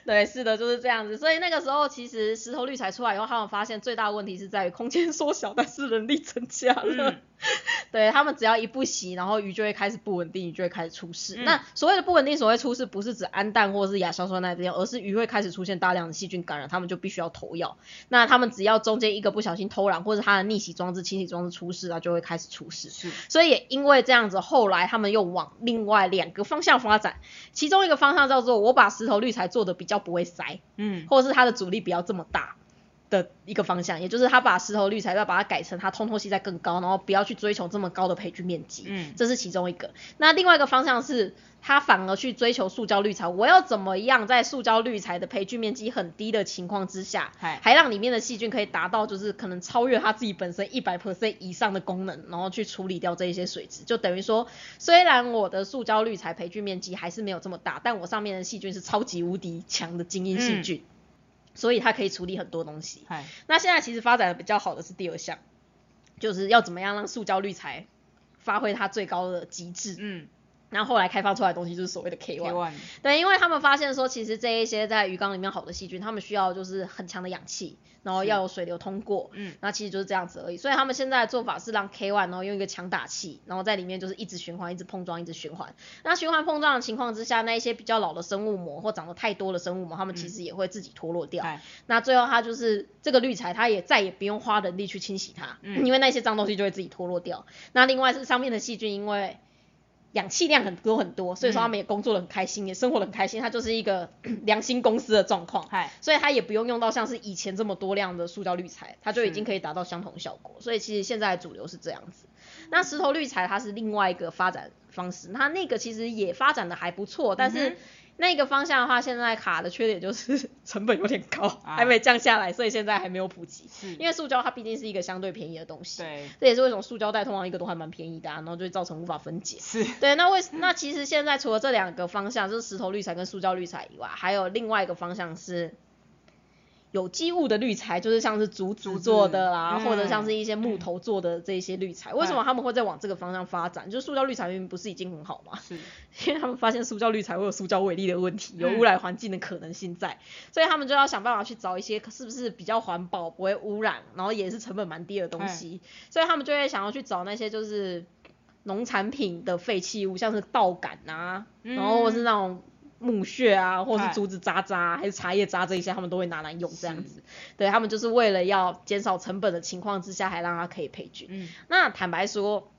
对，是的，就是这样子。所以那个时候，其实石头滤材出来以后，他们发现最大的问题是在于空间缩小，但是人力增加了。嗯 对他们只要一不洗，然后鱼就会开始不稳定，鱼就会开始出事。嗯那所谓的不稳定，所谓出事，不是指氨氮或者是亚硝酸钠这样，而是鱼会开始出现大量的细菌感染，他们就必须要投药。那他们只要中间一个不小心偷懒，或者它的逆洗装置、清洗装置出事啊，就会开始出事。所以也因为这样子，后来他们又往另外两个方向发展，其中一个方向叫做我把石头滤材做的比较不会塞，嗯。或者是它的阻力不要这么大的一个方向，也就是他把石头滤材要把它改成它通透性再更高，然后不要去追求这么高的培菌面积，嗯这是其中一个。那另外一个方向是。他反而去追求塑胶滤材，我要怎么样在塑胶滤材的培菌面积很低的情况之下，还让里面的细菌可以达到就是可能超越它自己本身一百 percent 以上的功能，然后去处理掉这一些水质，就等于说，虽然我的塑胶滤材培菌面积还是没有这么大，但我上面的细菌是超级无敌强的精英细菌，所以它可以处理很多东西。那现在其实发展的比较好的是第二项，就是要怎么样让塑胶滤材发挥它最高的极致。嗯。然后后来开发出来的东西就是所谓的 K one。对，因为他们发现说，其实这一些在鱼缸里面好的细菌，他们需要就是很强的氧气，然后要有水流通过，嗯。那其实就是这样子而已。所以他们现在的做法是让 K one，然后用一个强打气，然后在里面就是一直循环、一直碰撞、一直循环。那循环碰撞的情况之下，那一些比较老的生物膜或长得太多的生物膜，它们其实也会自己脱落掉。嗨那最后它就是这个滤材，它也再也不用花人力去清洗它，嗯因为那些脏东西就会自己脱落掉。那另外是上面的细菌，因为氧气量很多很多，所以说他们也工作的很开心，也生活的很开心，它就是一个 良心公司的状况，所以它也不用用到像是以前这么多量的塑胶滤材，它就已经可以达到相同效果，所以其实现在主流是这样子。那石头滤材它是另外一个发展方式，它那个其实也发展的还不错，但是。那个方向的话，现在卡的缺点就是 成本有点高，还没降下来，所以现在还没有普及。因为塑胶它毕竟是一个相对便宜的东西，对，这也是为什么塑胶袋通常一个都还蛮便宜的，啊然后就会造成无法分解。是，对，那为那其实现在除了这两个方向，就是石头滤材跟塑胶滤材以外，还有另外一个方向是。有机物的滤材就是像是竹子做的啦，或者像是一些木头做的这些滤材，为什么他们会在往这个方向发展？就是塑胶滤材明明不是已经很好嘛？是，因为他们发现塑胶滤材会有塑胶微粒的问题，有污染环境的可能性在，所以他们就要想办法去找一些是不是比较环保、不会污染，然后也是成本蛮低的东西，所以他们就会想要去找那些就是农产品的废弃物，像是稻杆啊，然后或是那种。木屑啊，或是竹子渣渣，还是茶叶渣这一些，他们都会拿来用这样子。对他们就是为了要减少成本的情况之下，还让它可以培菌。嗯。那坦白说，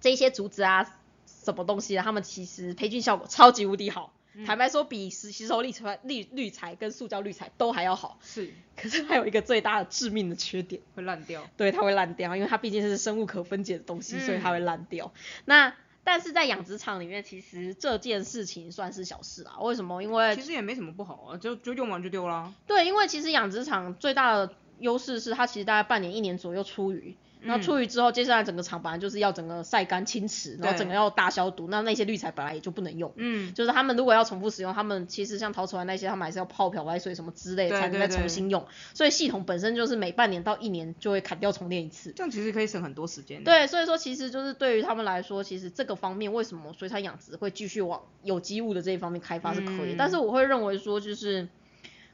这些竹子啊，什么东西啊，他们其实培菌效果超级无敌好。坦白说，比吸吸收滤材、滤滤材跟塑胶滤材都还要好。是。可是它有一个最大的致命的缺点，会烂掉。对，它会烂掉，因为它毕竟是生物可分解的东西，所以它会烂掉。那但是在养殖场里面，其实这件事情算是小事啊。为什么？因为其实也没什么不好啊，就就用完就丢啦。对，因为其实养殖场最大的优势是它其实大概半年、一年左右出鱼。那出鱼之后，接下来整个厂本来就是要整个晒干清池，然后整个要大消毒，那那些滤材本来也就不能用。嗯。就是他们如果要重复使用，他们其实像陶瓷玩那些，他们还是要泡漂白水什么之类才能再重新用。所以系统本身就是每半年到一年就会砍掉重练一次。这样其实可以省很多时间。对，所以说其实就是对于他们来说，其实这个方面为什么水产养殖会继续往有机物的这一方面开发是可以，但是我会认为说就是。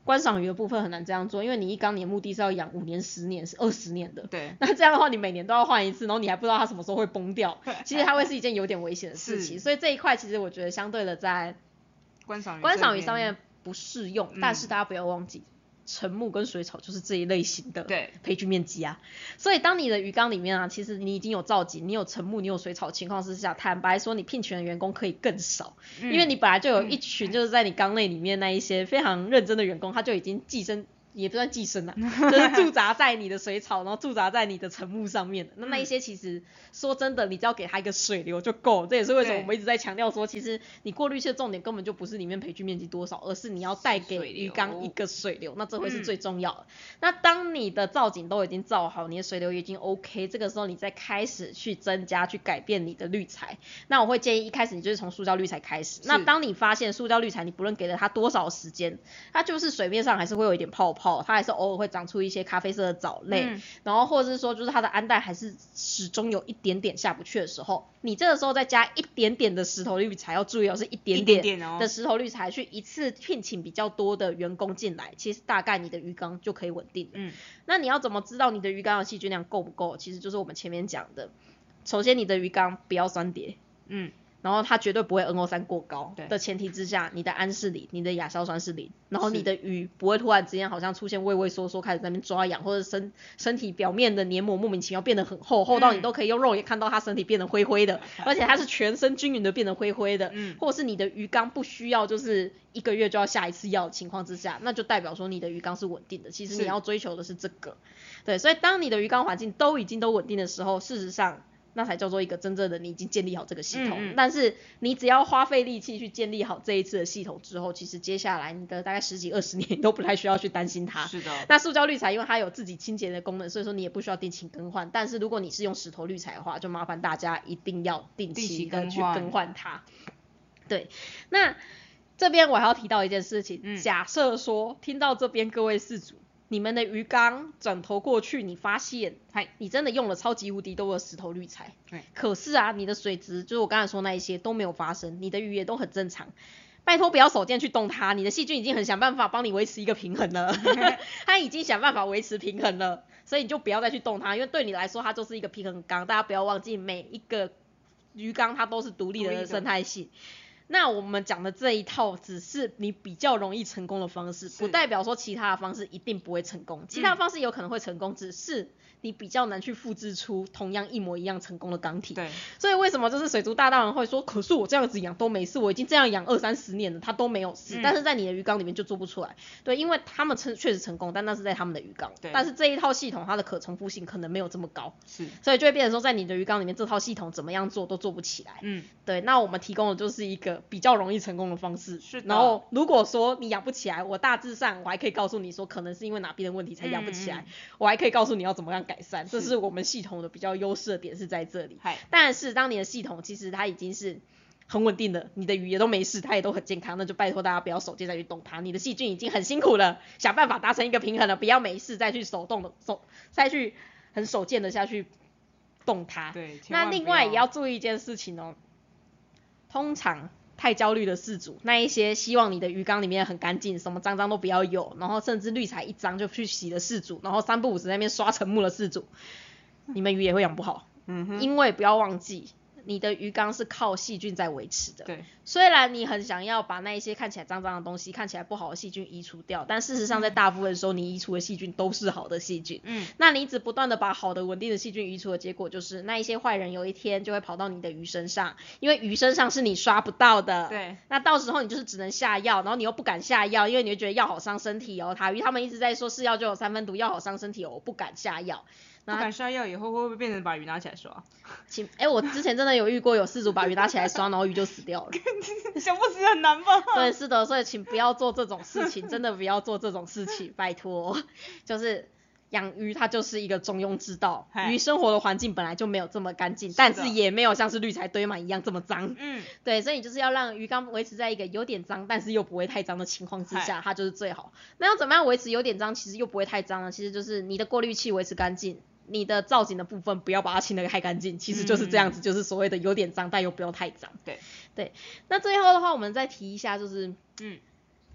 观赏鱼的部分很难这样做，因为你一缸你的目的是要养五年、十年、是二十年的。对。那这样的话，你每年都要换一次，然后你还不知道它什么时候会崩掉，其实它会是一件有点危险的事情。所以这一块其实我觉得相对的在观赏观赏鱼上面不适用，但是大家不要忘记。沉木跟水草就是这一类型的培育面积啊，所以当你的鱼缸里面啊，其实你已经有造景，你有沉木，你有水草情况之下，坦白说，你聘请的员工可以更少，因为你本来就有一群就是在你缸内里面那一些非常认真的员工，他就已经寄生。也不算寄生啊，就是驻扎在你的水草，然后驻扎在你的沉木上面的。那那一些其实说真的，你只要给它一个水流就够。这也是为什么我们一直在强调说，其实你过滤器的重点根本就不是里面培菌面积多少，而是你要带给鱼缸一个水流，那这会是最重要的。那当你的造景都已经造好，你的水流已经 OK，这个时候你再开始去增加、去改变你的滤材。那我会建议一开始你就是从塑胶滤材开始。那当你发现塑胶滤材你不论给了它多少时间，它就是水面上还是会有一点泡泡。它还是偶尔会长出一些咖啡色的藻类，然后或者是说就是它的氨氮还是始终有一点点下不去的时候，你这个时候再加一点点的石头滤材，要注意哦，是一点点的石头滤材去一次聘请比较多的员工进来，其实大概你的鱼缸就可以稳定。嗯，那你要怎么知道你的鱼缸的细菌量够不够？其实就是我们前面讲的，首先你的鱼缸不要酸碟。嗯。然后它绝对不会 NO 三过高的前提之下，你的氨是零，你的亚硝酸是零，然后你的鱼不会突然之间好像出现畏畏缩缩，开始在那边抓痒，或者身身体表面的黏膜莫名其妙变得很厚，厚到你都可以用肉眼看到它身体变得灰灰的，而且它是全身均匀的变得灰灰的，嗯，或者是你的鱼缸不需要就是一个月就要下一次药的情况之下，那就代表说你的鱼缸是稳定的。其实你要追求的是这个，对，所以当你的鱼缸环境都已经都稳定的时候，事实上。那才叫做一个真正的你已经建立好这个系统。但是你只要花费力气去建立好这一次的系统之后，其实接下来你的大概十几二十年都不太需要去担心它。是的。那塑胶滤材因为它有自己清洁的功能，所以说你也不需要定期更换。但是如果你是用石头滤材的话，就麻烦大家一定要定期的去更换它。对。那这边我还要提到一件事情，假设说听到这边各位事主。你们的鱼缸转头过去，你发现，嗨，你真的用了超级无敌多的石头滤材，对，可是啊，你的水质就是我刚才说那一些都没有发生，你的鱼也都很正常，拜托不要手贱去动它，你的细菌已经很想办法帮你维持一个平衡了，它已经想办法维持平衡了，所以你就不要再去动它，因为对你来说它就是一个平衡缸，大家不要忘记每一个鱼缸它都是独立的。生态系。那我们讲的这一套只是你比较容易成功的方式，不代表说其他的方式一定不会成功。其他的方式有可能会成功，只是你比较难去复制出同样一模一样成功的钢体。对，所以为什么就是水族大大人会说，可是我这样子养都没事，我已经这样养二三十年了，它都没有事，嗯但是在你的鱼缸里面就做不出来。对，因为他们成确实成功，但那是在他们的鱼缸。对但是这一套系统它的可重复性可能没有这么高，是，所以就会变成说，在你的鱼缸里面这套系统怎么样做都做不起来。嗯，对，那我们提供的就是一个比较容易成功的方式。是的然后如果说你养不起来，我大致上我还可以告诉你说，可能是因为哪边的问题才养不起来，我还可以告诉你要怎么样改善。这是是我们系统的比较优势的点是在这里。但是当你的系统其实它已经是很稳定的，你的鱼也都没事，它也都很健康，那就拜托大家不要手贱再去动它。你的细菌已经很辛苦了，想办法达成一个平衡了，不要没事再去手动的手再去很手贱的下去动它。对，那另外也要注意一件事情哦，通常太焦虑的事主，那一些希望你的鱼缸里面很干净，什么脏脏都不要有，然后甚至滤材一脏就去洗的事主，然后三不五时在那边刷沉木的事主，你们鱼也会养不好，嗯哼，因为不要忘记。你的鱼缸是靠细菌在维持的，对，虽然你很想要把那一些看起来脏脏的东西、看起来不好的细菌移除掉，但事实上在大部分时候，你移除的细菌都是好的细菌。嗯，那你一直不断的把好的稳定的细菌移除的结果，就是那一些坏人有一天就会跑到你的鱼身上，因为鱼身上是你刷不到的。对，那到时候你就是只能下药，然后你又不敢下药，因为你会觉得药好伤身体哦。塔鱼他们一直在说是药就有三分毒，药好伤身体哦，我不敢下药。不敢下药以后会不会变成把鱼拿起来刷？请，哎、我之前真的有遇过有饲主把鱼拿起来刷，然后鱼就死掉了。想不死很难吧？对，是的，所以请不要做这种事情，真的不要做这种事情，拜托。就是养鱼它就是一个中庸之道，嗨鱼生活的环境本来就没有这么干净，但是也没有像是滤材堆满一样这么脏。嗯，对，所以你就是要让鱼缸维持在一个有点脏，但是又不会太脏的情况之下，它就是最好。那要怎么样维持有点脏，其实又不会太脏呢？其实就是你的过滤器维持干净。你的造景的部分不要把它清的太干净，其实就是这样子，就是所谓的有点脏，但又不要太脏。对。对，那最后的话，我们再提一下，就是嗯，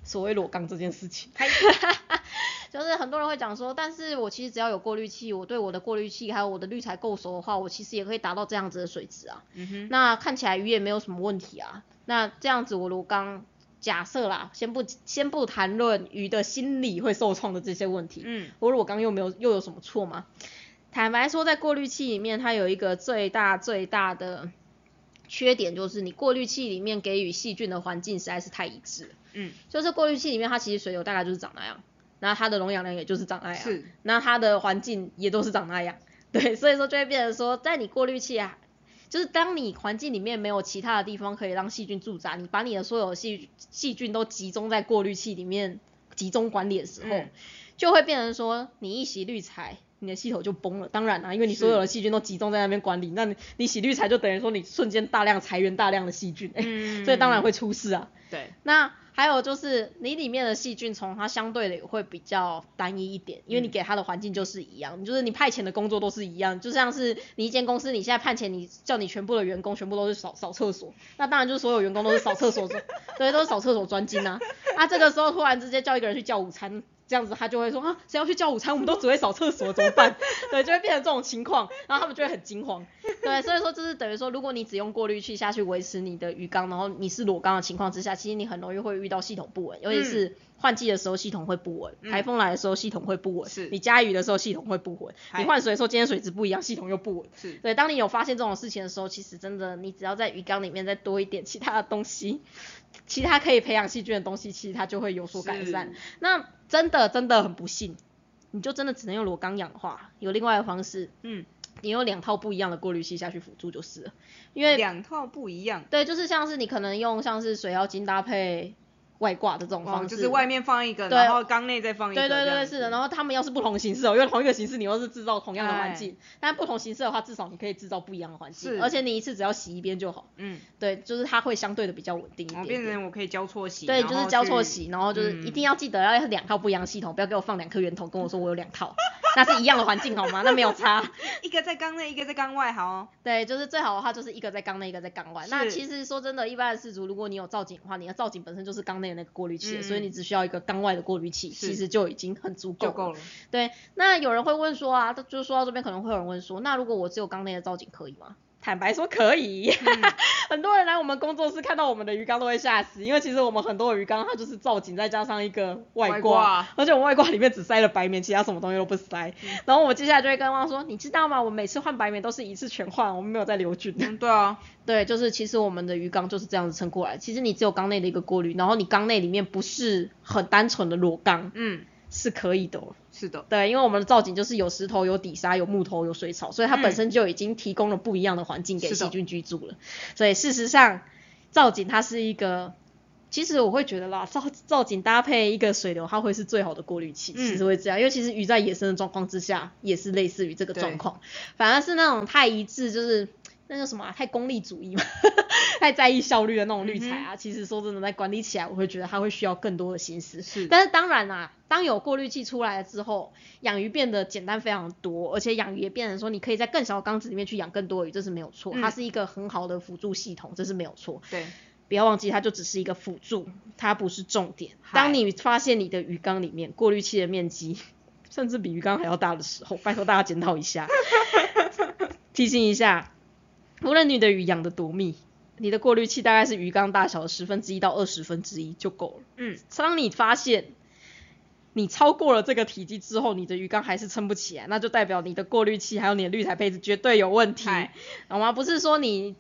所谓裸缸这件事情，就是很多人会讲说，但是我其实只要有过滤器，我对我的过滤器还有我的滤材够熟的话，我其实也可以达到这样子的水质啊。嗯哼，那看起来鱼也没有什么问题啊。那这样子我裸缸假设啦，先不先不谈论鱼的心理会受创的这些问题，嗯，我裸缸又没有又有什么错吗？坦白说，在过滤器里面，它有一个最大最大的缺点，就是你过滤器里面给予细菌的环境实在是太一致了。嗯，就是过滤器里面，它其实水流大概就是长那样，那它的溶氧量也就是长那样，是，那它的环境也都是长那样，对，所以说就会变成说，在你过滤器啊，就是当你环境里面没有其他的地方可以让细菌驻扎，你把你的所有细细菌都集中在过滤器里面集中管理的时候，嗯就会变成说，你一洗滤材。你的系统就崩了，当然啦、因为你所有的细菌都集中在那边管理，那你你洗滤材就等于说你瞬间大量裁员大量的细菌、欸，嗯所以当然会出事啊。对，那还有就是你里面的细菌虫，它相对的也会比较单一一点，因为你给它的环境就是一样，就是你派遣的工作都是一样，就像是你一间公司，你现在派遣你叫你全部的员工全部都是扫扫厕所，那当然就是所有员工都是扫厕所专，对，都是扫厕所专精啊。啊，这个时候突然之间叫一个人去叫午餐。这样子他就会说啊，谁要去叫午餐？我们都只会扫厕所，怎么办？对，就会变成这种情况，然后他们就会很惊慌。对，所以说就是等于说，如果你只用过滤器下去维持你的鱼缸，然后你是裸缸的情况之下，其实你很容易会遇到系统不稳，尤其是换季的时候系统会不稳，嗯台风来的时候系统会不稳，是你加雨的时候系统会不稳，你换水的时候今天水质不一样，系统又不稳。是，对，当你有发现这种事情的时候，其实真的你只要在鱼缸里面再多一点其他的东西，其他可以培养细菌的东西，其实它就会有所改善。那真的真的很不幸，你就真的只能用裸缸养的话，有另外的方式，嗯，你用两套不一样的过滤器下去辅助就是了，因为两套不一样，对，就是像是你可能用像是水妖精搭配外挂的这种哦，方式，就是外面放一个，然后缸内再放一个，对对对，是的。然后他们要是不同形式哦，因为同一个形式你又是制造同样的环哎。境，但不同形式的话，至少你可以制造不一样的环境，是。而且你一次只要洗一边就好。嗯，对，就是它会相对的比较稳定一哦，点。点。变成我可以交错洗，对，就是交错洗，然后就是嗯。一定要记得要两套不一样的系统，不要给我放两颗圆筒跟我说我有两套，那是一样的环境好吗？那没有差。一个在缸内，一个在缸外，好哦，对，就是最好的话就是一个在缸内，一个在缸外。那其实说真的，一般的饲主，如果你有造景的话，你的造景本身就是缸内的那个过滤器，嗯所以你只需要一个缸外的过滤器，其实就已经很足够了。就够了，对，那有人会问说啊，就是说到这边可能会有人问说，那如果我只有缸内的造景可以吗？坦白说可以，很多人来我们工作室看到我们的鱼缸都会吓死，因为其实我们很多的鱼缸它就是造景再加上一个外外挂，挂而且我们外挂里面只塞了白棉，其他什么东西都不塞。然后我接下来就会跟汪说，你知道吗？我每次换白棉都是一次全换，我们没有在留菌。嗯，对啊，对，就是其实我们的鱼缸就是这样子撑过来。其实你只有缸内的一个过滤，然后你缸内里面不是很单纯的裸缸，嗯，是可以的哦。是的，对，因为我们的造景就是有石头、有底沙、有木头、有水草，所以它本嗯。身就已经提供了不一样的环境给细菌居住了。所以事实上，造景它是一个，其实我会觉得啦，造造景搭配一个水流，它会是最好的过滤器，嗯其实会这样，因为其实鱼在野生的状况之下，也是类似于这个状对况，反而是那种太一致，就是。那叫什么、啊？太功利主义嘛，太在意效率的那种滤材啊。其实说真的，在管理起来，我会觉得它会需要更多的心思。是但是当然啦、当有过滤器出来了之后，养鱼变得简单非常多，而且养鱼也变成说，你可以在更小的缸子里面去养更多鱼，这是没有错。嗯它是一个很好的辅助系统，这是没有错。对，不要忘记，它就只是一个辅助，它不是重点。嗨当你发现你的鱼缸里面过滤器的面积甚至比鱼缸还要大的时候，拜托大家检讨一下，提醒一下，无论你的鱼养的多密，你的过滤器大概是鱼缸大小的十分之一到二十分之一就够了。嗯，当你发现你超过了这个体积之后，你的鱼缸还是撑不起来，那就代表你的过滤器还有你的滤材配置绝对有问题，嗨懂吗？不是说你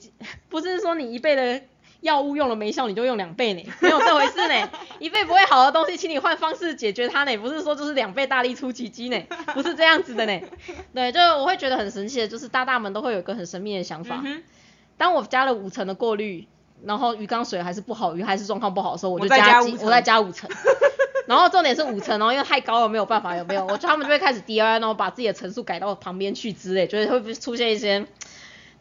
不是说你一倍的药物用了没效，你就用两倍呢，没有这回事呢。一倍不会好的东西，请你换方式解决它呢，不是说就是两倍大力出奇迹呢，不是这样子的呢。对，就我会觉得很神奇的，就是大大们都会有一个很神秘的想法。嗯，当我加了五层的过滤，然后鱼缸水还是不好，鱼还是状况不好的时候，我就加五层我再加五层。然后重点是五层哦，因为太高了没有办法，有没有？我觉得他们就会开始 DIY，然后把自己的层数改到旁边去之类，觉得会不会出现一些，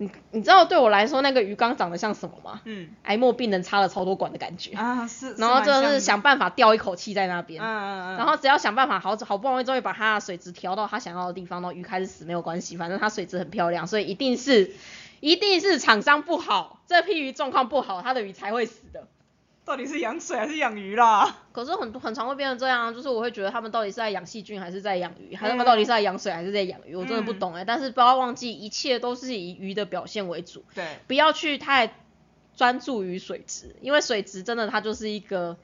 你你知道对我来说那个鱼缸长得像什么吗？嗯，癌末病人插了超多管的感觉，啊是，然后就是想办法吊一口气在那边。嗯嗯嗯，然后只要想办法好好不容易终于把它的水质调到它想要的地方，然后鱼开始死没有关系，反正它水质很漂亮，所以一定是一定是厂商不好，这批鱼状况不好，它的鱼才会死的。到底是养水还是养鱼啦？可是很多很常会变成这样啊，就是我会觉得他们到底是在养细菌还是在养鱼，还是他们嗯到底是在养水还是在养鱼，我真的不嗯懂哎、但是不要忘记，一切都是以鱼的表现为主，对，不要去太专注于水质，因为水质真的它就是一个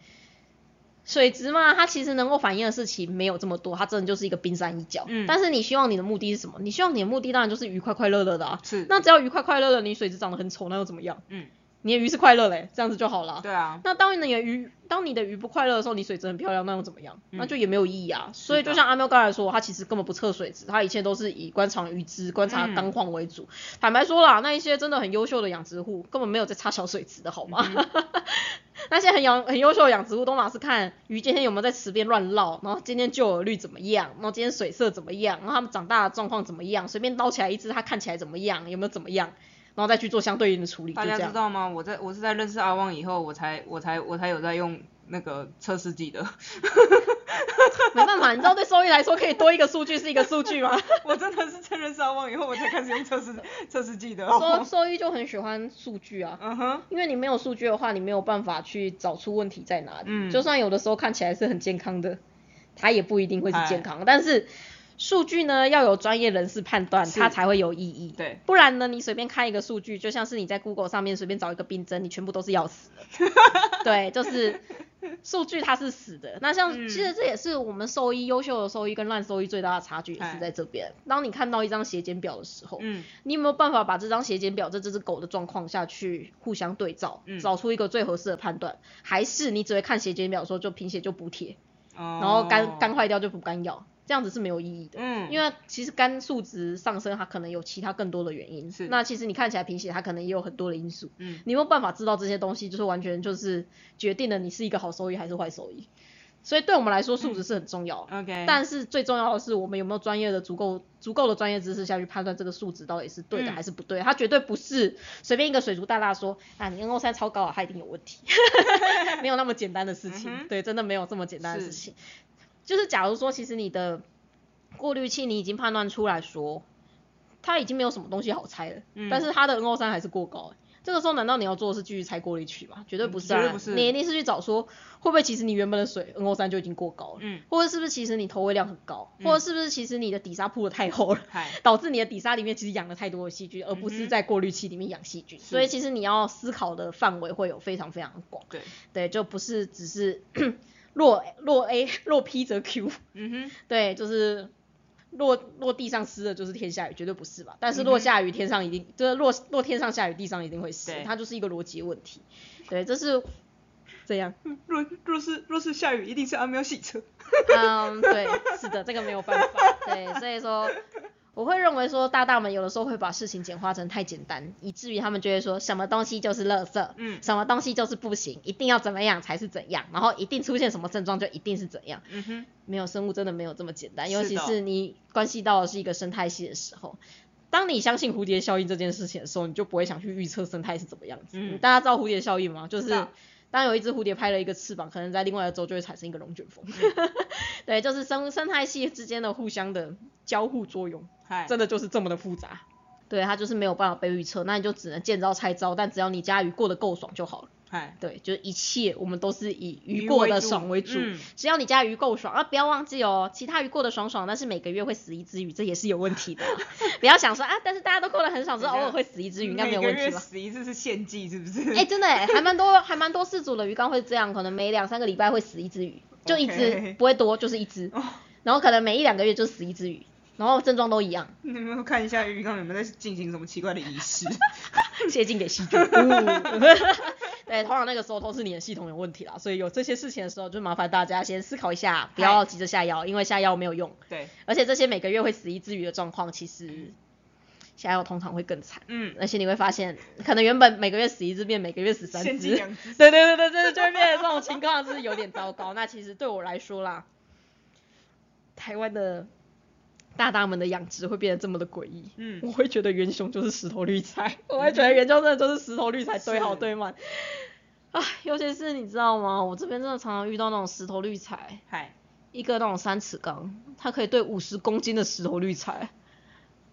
水质嘛，它其实能够反映的事情没有这么多，它真的就是一个冰山一角。嗯但是你希望你的目的是什么？你希望你的目的当然就是鱼快快乐乐的啊。是，那只要鱼快快乐乐，你水质长得很丑，那又怎么样？嗯，你的鱼是快乐嘞，这样子就好了。对啊，那当你的鱼，当你的鱼不快乐的时候，你水质很漂亮，那又怎么样？嗯那就也没有意义啊。所以就像阿喵刚才说，他其实根本不测水质，他一切都是以观察鱼质、观察嗯缸况为主。坦白说啦，那一些真的很优秀的养殖户，根本没有在擦小水质的好吗？嗯 那些很养很优秀的养殖户，都老是看鱼今天有没有在池边乱绕，然后今天救饵率怎么样，然后今天水色怎么样，然后它们长大的状况怎么样，随便捞起来一只，它看起来怎么样，有没有怎么样，然后再去做相对应的处理，大家。知道吗？我在我是在认识阿旺以后，我才我才我才有在用那个测试剂的，没办法，你知道对收益来说，可以多一个数据是一个数据吗？我真的是在认识阿旺以后，我才开始用测试测试剂的。收 收益就很喜欢数据啊，嗯哼，因为你没有数据的话，你没有办法去找出问题在哪里。嗯就算有的时候看起来是很健康的，它也不一定会是健康。但是数据呢，要有专业人士判断，它才会有意义。对，不然呢，你随便看一个数据，就像是你在 Google 上面随便找一个病症，你全部都是要死的。对，就是数据它是死的。那像、嗯其实这也是我们兽医优秀的兽医跟烂兽医最大的差距，也是哎在这边。当你看到一张血检表的时候，嗯，你有没有办法把这张血检表这这只狗的状况下去互相对照，嗯找出一个最合适的判断？还是你只会看血检表说就贫血就补铁，然然后肝肝，坏掉就补肝药，这样子是没有意义的。嗯，因为其实肝数值上升，它可能有其他更多的原因。是那其实你看起来贫血，它可能也有很多的因素。嗯你有没有办法知道这些东西，就是完全就是决定了你是一个好收益还是坏收益。所以对我们来说，数值是很重要的。，OK，但是最重要的是，我们有没有专业的足够足够的专业知识下去判断这个数值到底是对的嗯还是不对的？它绝对不是随便一个水族大大说啊，你 NO 三超高啊，它一定有问题，没有那么简单的事情。嗯对，真的没有这么简单的事情。就是假如说，其实你的过滤器你已经判断出来说，它已经没有什么东西好拆了，嗯。但是它的 NO 三还是过高、欸。这个时候难道你要做的是继续拆过滤器吗？绝对不是啊，你一定是去找说会不会其实你原本的水 NO 三就已经过高了，嗯，或者是不是其实你投喂量很高，或者是不是其实你的底沙铺的太厚了。嗨，导致你的底沙里面其实养了太多的细菌，而不是在过滤器里面养细菌，所以其实你要思考的范围会有非常非常广，对，对，就不是只是落落 A 落 P 则 Q，嗯哼，对，就是落落地上湿的就是天下雨，绝对不是吧？但是落下雨天上一定、就是落落天上下雨地上一定会湿，它就是一个逻辑问题。对，这是这样。若若是若是下雨，一定是阿喵洗车。嗯，对，是的，这个没有办法。对，所以说我会认为说大大们有的时候会把事情简化成太简单，以至于他们就会说什么东西就是垃圾，嗯什么东西就是不行，一定要怎么样才是怎样，然后一定出现什么症状就一定是怎样。嗯哼，没有生物真的没有这么简单，尤其是你关系到的是一个生态系的时候。当你相信蝴蝶效应这件事情的时候，你就不会想去预测生态是怎么样子。嗯大家知道蝴蝶效应吗？就是当有一只蝴蝶拍了一个翅膀，可能在另外的州就会产生一个龙卷风。嗯 对，就是生生态系之间的互相的交互作用，嗨，真的就是这么的复杂。对，它就是没有办法被预测，那你就只能见招拆招，但只要你家鱼过得够爽就好了。嗨，对，就是一切我们都是以鱼鱼过的为主爽为主，嗯只要你家鱼够爽啊，不要忘记哦，其他鱼过得爽爽，但是每个月会死一只鱼，这也是有问题的哦。不要想说啊，但是大家都过得很爽，说偶尔会死一只鱼，应该没有问题吧？死一次是献祭，是不是？哎、真的哎，还蛮多，还蛮多饲主的鱼缸会这样，可能每两三个礼拜会死一只鱼，就一只不会多，就是一只，哦然后可能每一两个月就死一只鱼，然后症状都一样，你有没有看一下鱼缸有没有在进行什么奇怪的仪式？接近给细菌。呜 对，通常那个时候都是你的系统有问题啦，所以有这些事情的时候，就麻烦大家先思考一下，不要急着下药，因为下药没有用。对，而且这些每个月会死一只鱼的状况，其实下药通常会更惨。嗯，而且你会发现，可能原本每个月死一只，变每个月死三只。对对对对对，就会变成这种情况，就是有点糟糕。那其实对我来说啦，台湾的大大们的养殖会变得这么的诡异。嗯我会觉得元凶就是石头绿菜，我会觉得元凶真的就是石头绿菜堆好堆满。啊，尤其是你知道吗？我这边真的常常遇到那种石头绿菜，嗨，一个那种三尺缸，它可以对五十公斤的石头绿菜，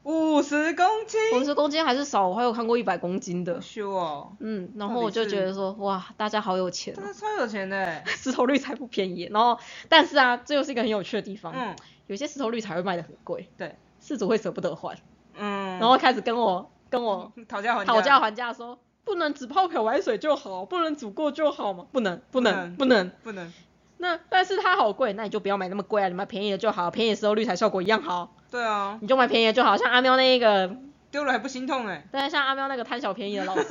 五十公斤，五十公斤还是少，我还有看过一百公斤的好。羞哦，嗯，然后我就是觉得说，哇，大家好有钱、哦，真的超有钱的欸。石头绿菜不便宜。然后，但是啊，这又是一个很有趣的地方，嗯，有些石头绿茶会卖的很贵，对，事主会舍不得还，嗯，然后开始跟我跟我 讨价还讨价还价说，不能只泡漂白水就好，不能煮过就好嘛？不能，不能，不能。不能，那但是它好贵，那你就不要买那么贵啊，你买便宜的就好，便宜的石头绿茶效果一样好，对啊，你就买便宜的就好。像阿喵那一个，丢了还不心痛哎。但是像阿喵那个贪小便宜的老师，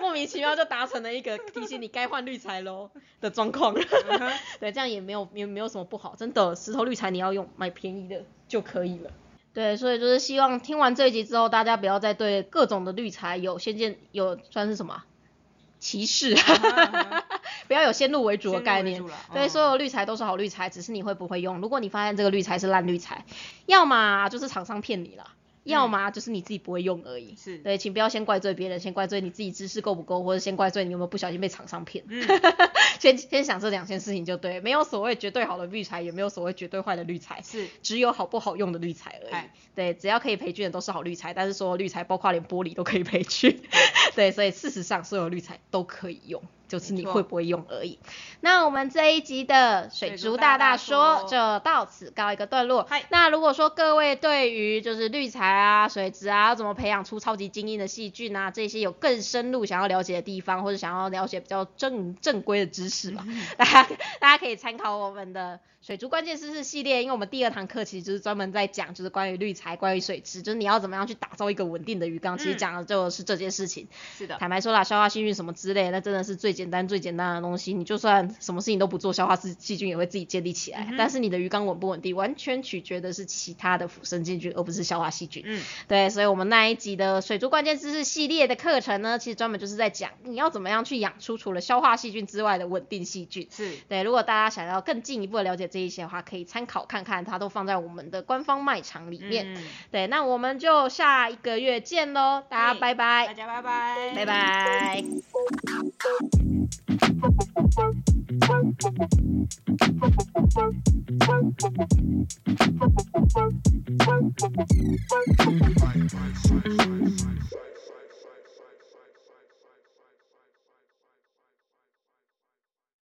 莫名其妙就达成了一个提醒你该换绿材喽 的状况。对，这样也没有也没有什么不好，真的石头绿材你要用买便宜的就可以了。对，所以就是希望听完这一集之后，大家不要再对各种的绿材有先见有算是什么啊歧视，啊 不要有先入为主的概念。对，嗯所有绿材都是好绿材，只是你会不会用。如果你发现这个绿材是烂绿材，要么就是厂商骗你啦，要么就是你自己不会用而已。是，对，请不要先怪罪别人，先怪罪你自己知识够不够，或者先怪罪你有没有不小心被厂商骗。嗯，先先想这两件事情就对，没有所谓绝对好的滤材，也没有所谓绝对坏的滤材，是，只有好不好用的滤材而已嗨。对，只要可以培菌的都是好滤材，但是所有滤材包括连玻璃都可以培菌。对，所以事实上所有滤材都可以用，就是你会不会用而已。那我们这一集的水族大大说就到此告一个段落。那如果说各位对于就是绿材啊、水质啊，要怎么培养出超级精英的细菌啊，这些有更深入想要了解的地方，或者想要了解比较正正规的知识吧，大家大家可以参考我们的水族关键知识系列，因为我们第二堂课其实就是专门在讲就是关于滤材、关于水质，就是你要怎么样去打造一个稳定的鱼缸，其实嗯讲的就是这件事情。是的，坦白说啦，消化细菌什么之类，那真的是最简单最简单的东西。你就算什么事情都不做，消化细细菌也会自己建立起来。嗯但是你的鱼缸稳不稳定，完全取决的是其他的腐生菌菌，而不是消化细菌。嗯，对，所以我们那一集的水族关键知识系列的课程呢，其实专门就是在讲你要怎么样去养出除了消化细菌之外的稳定细菌。是，对，如果大家想要更进一步的了解这一些的话，可以参考看看，它都放在我们的官方卖场里面。嗯对，那我们就下一个月见喽，大家拜拜大。家拜拜，拜拜。Bye.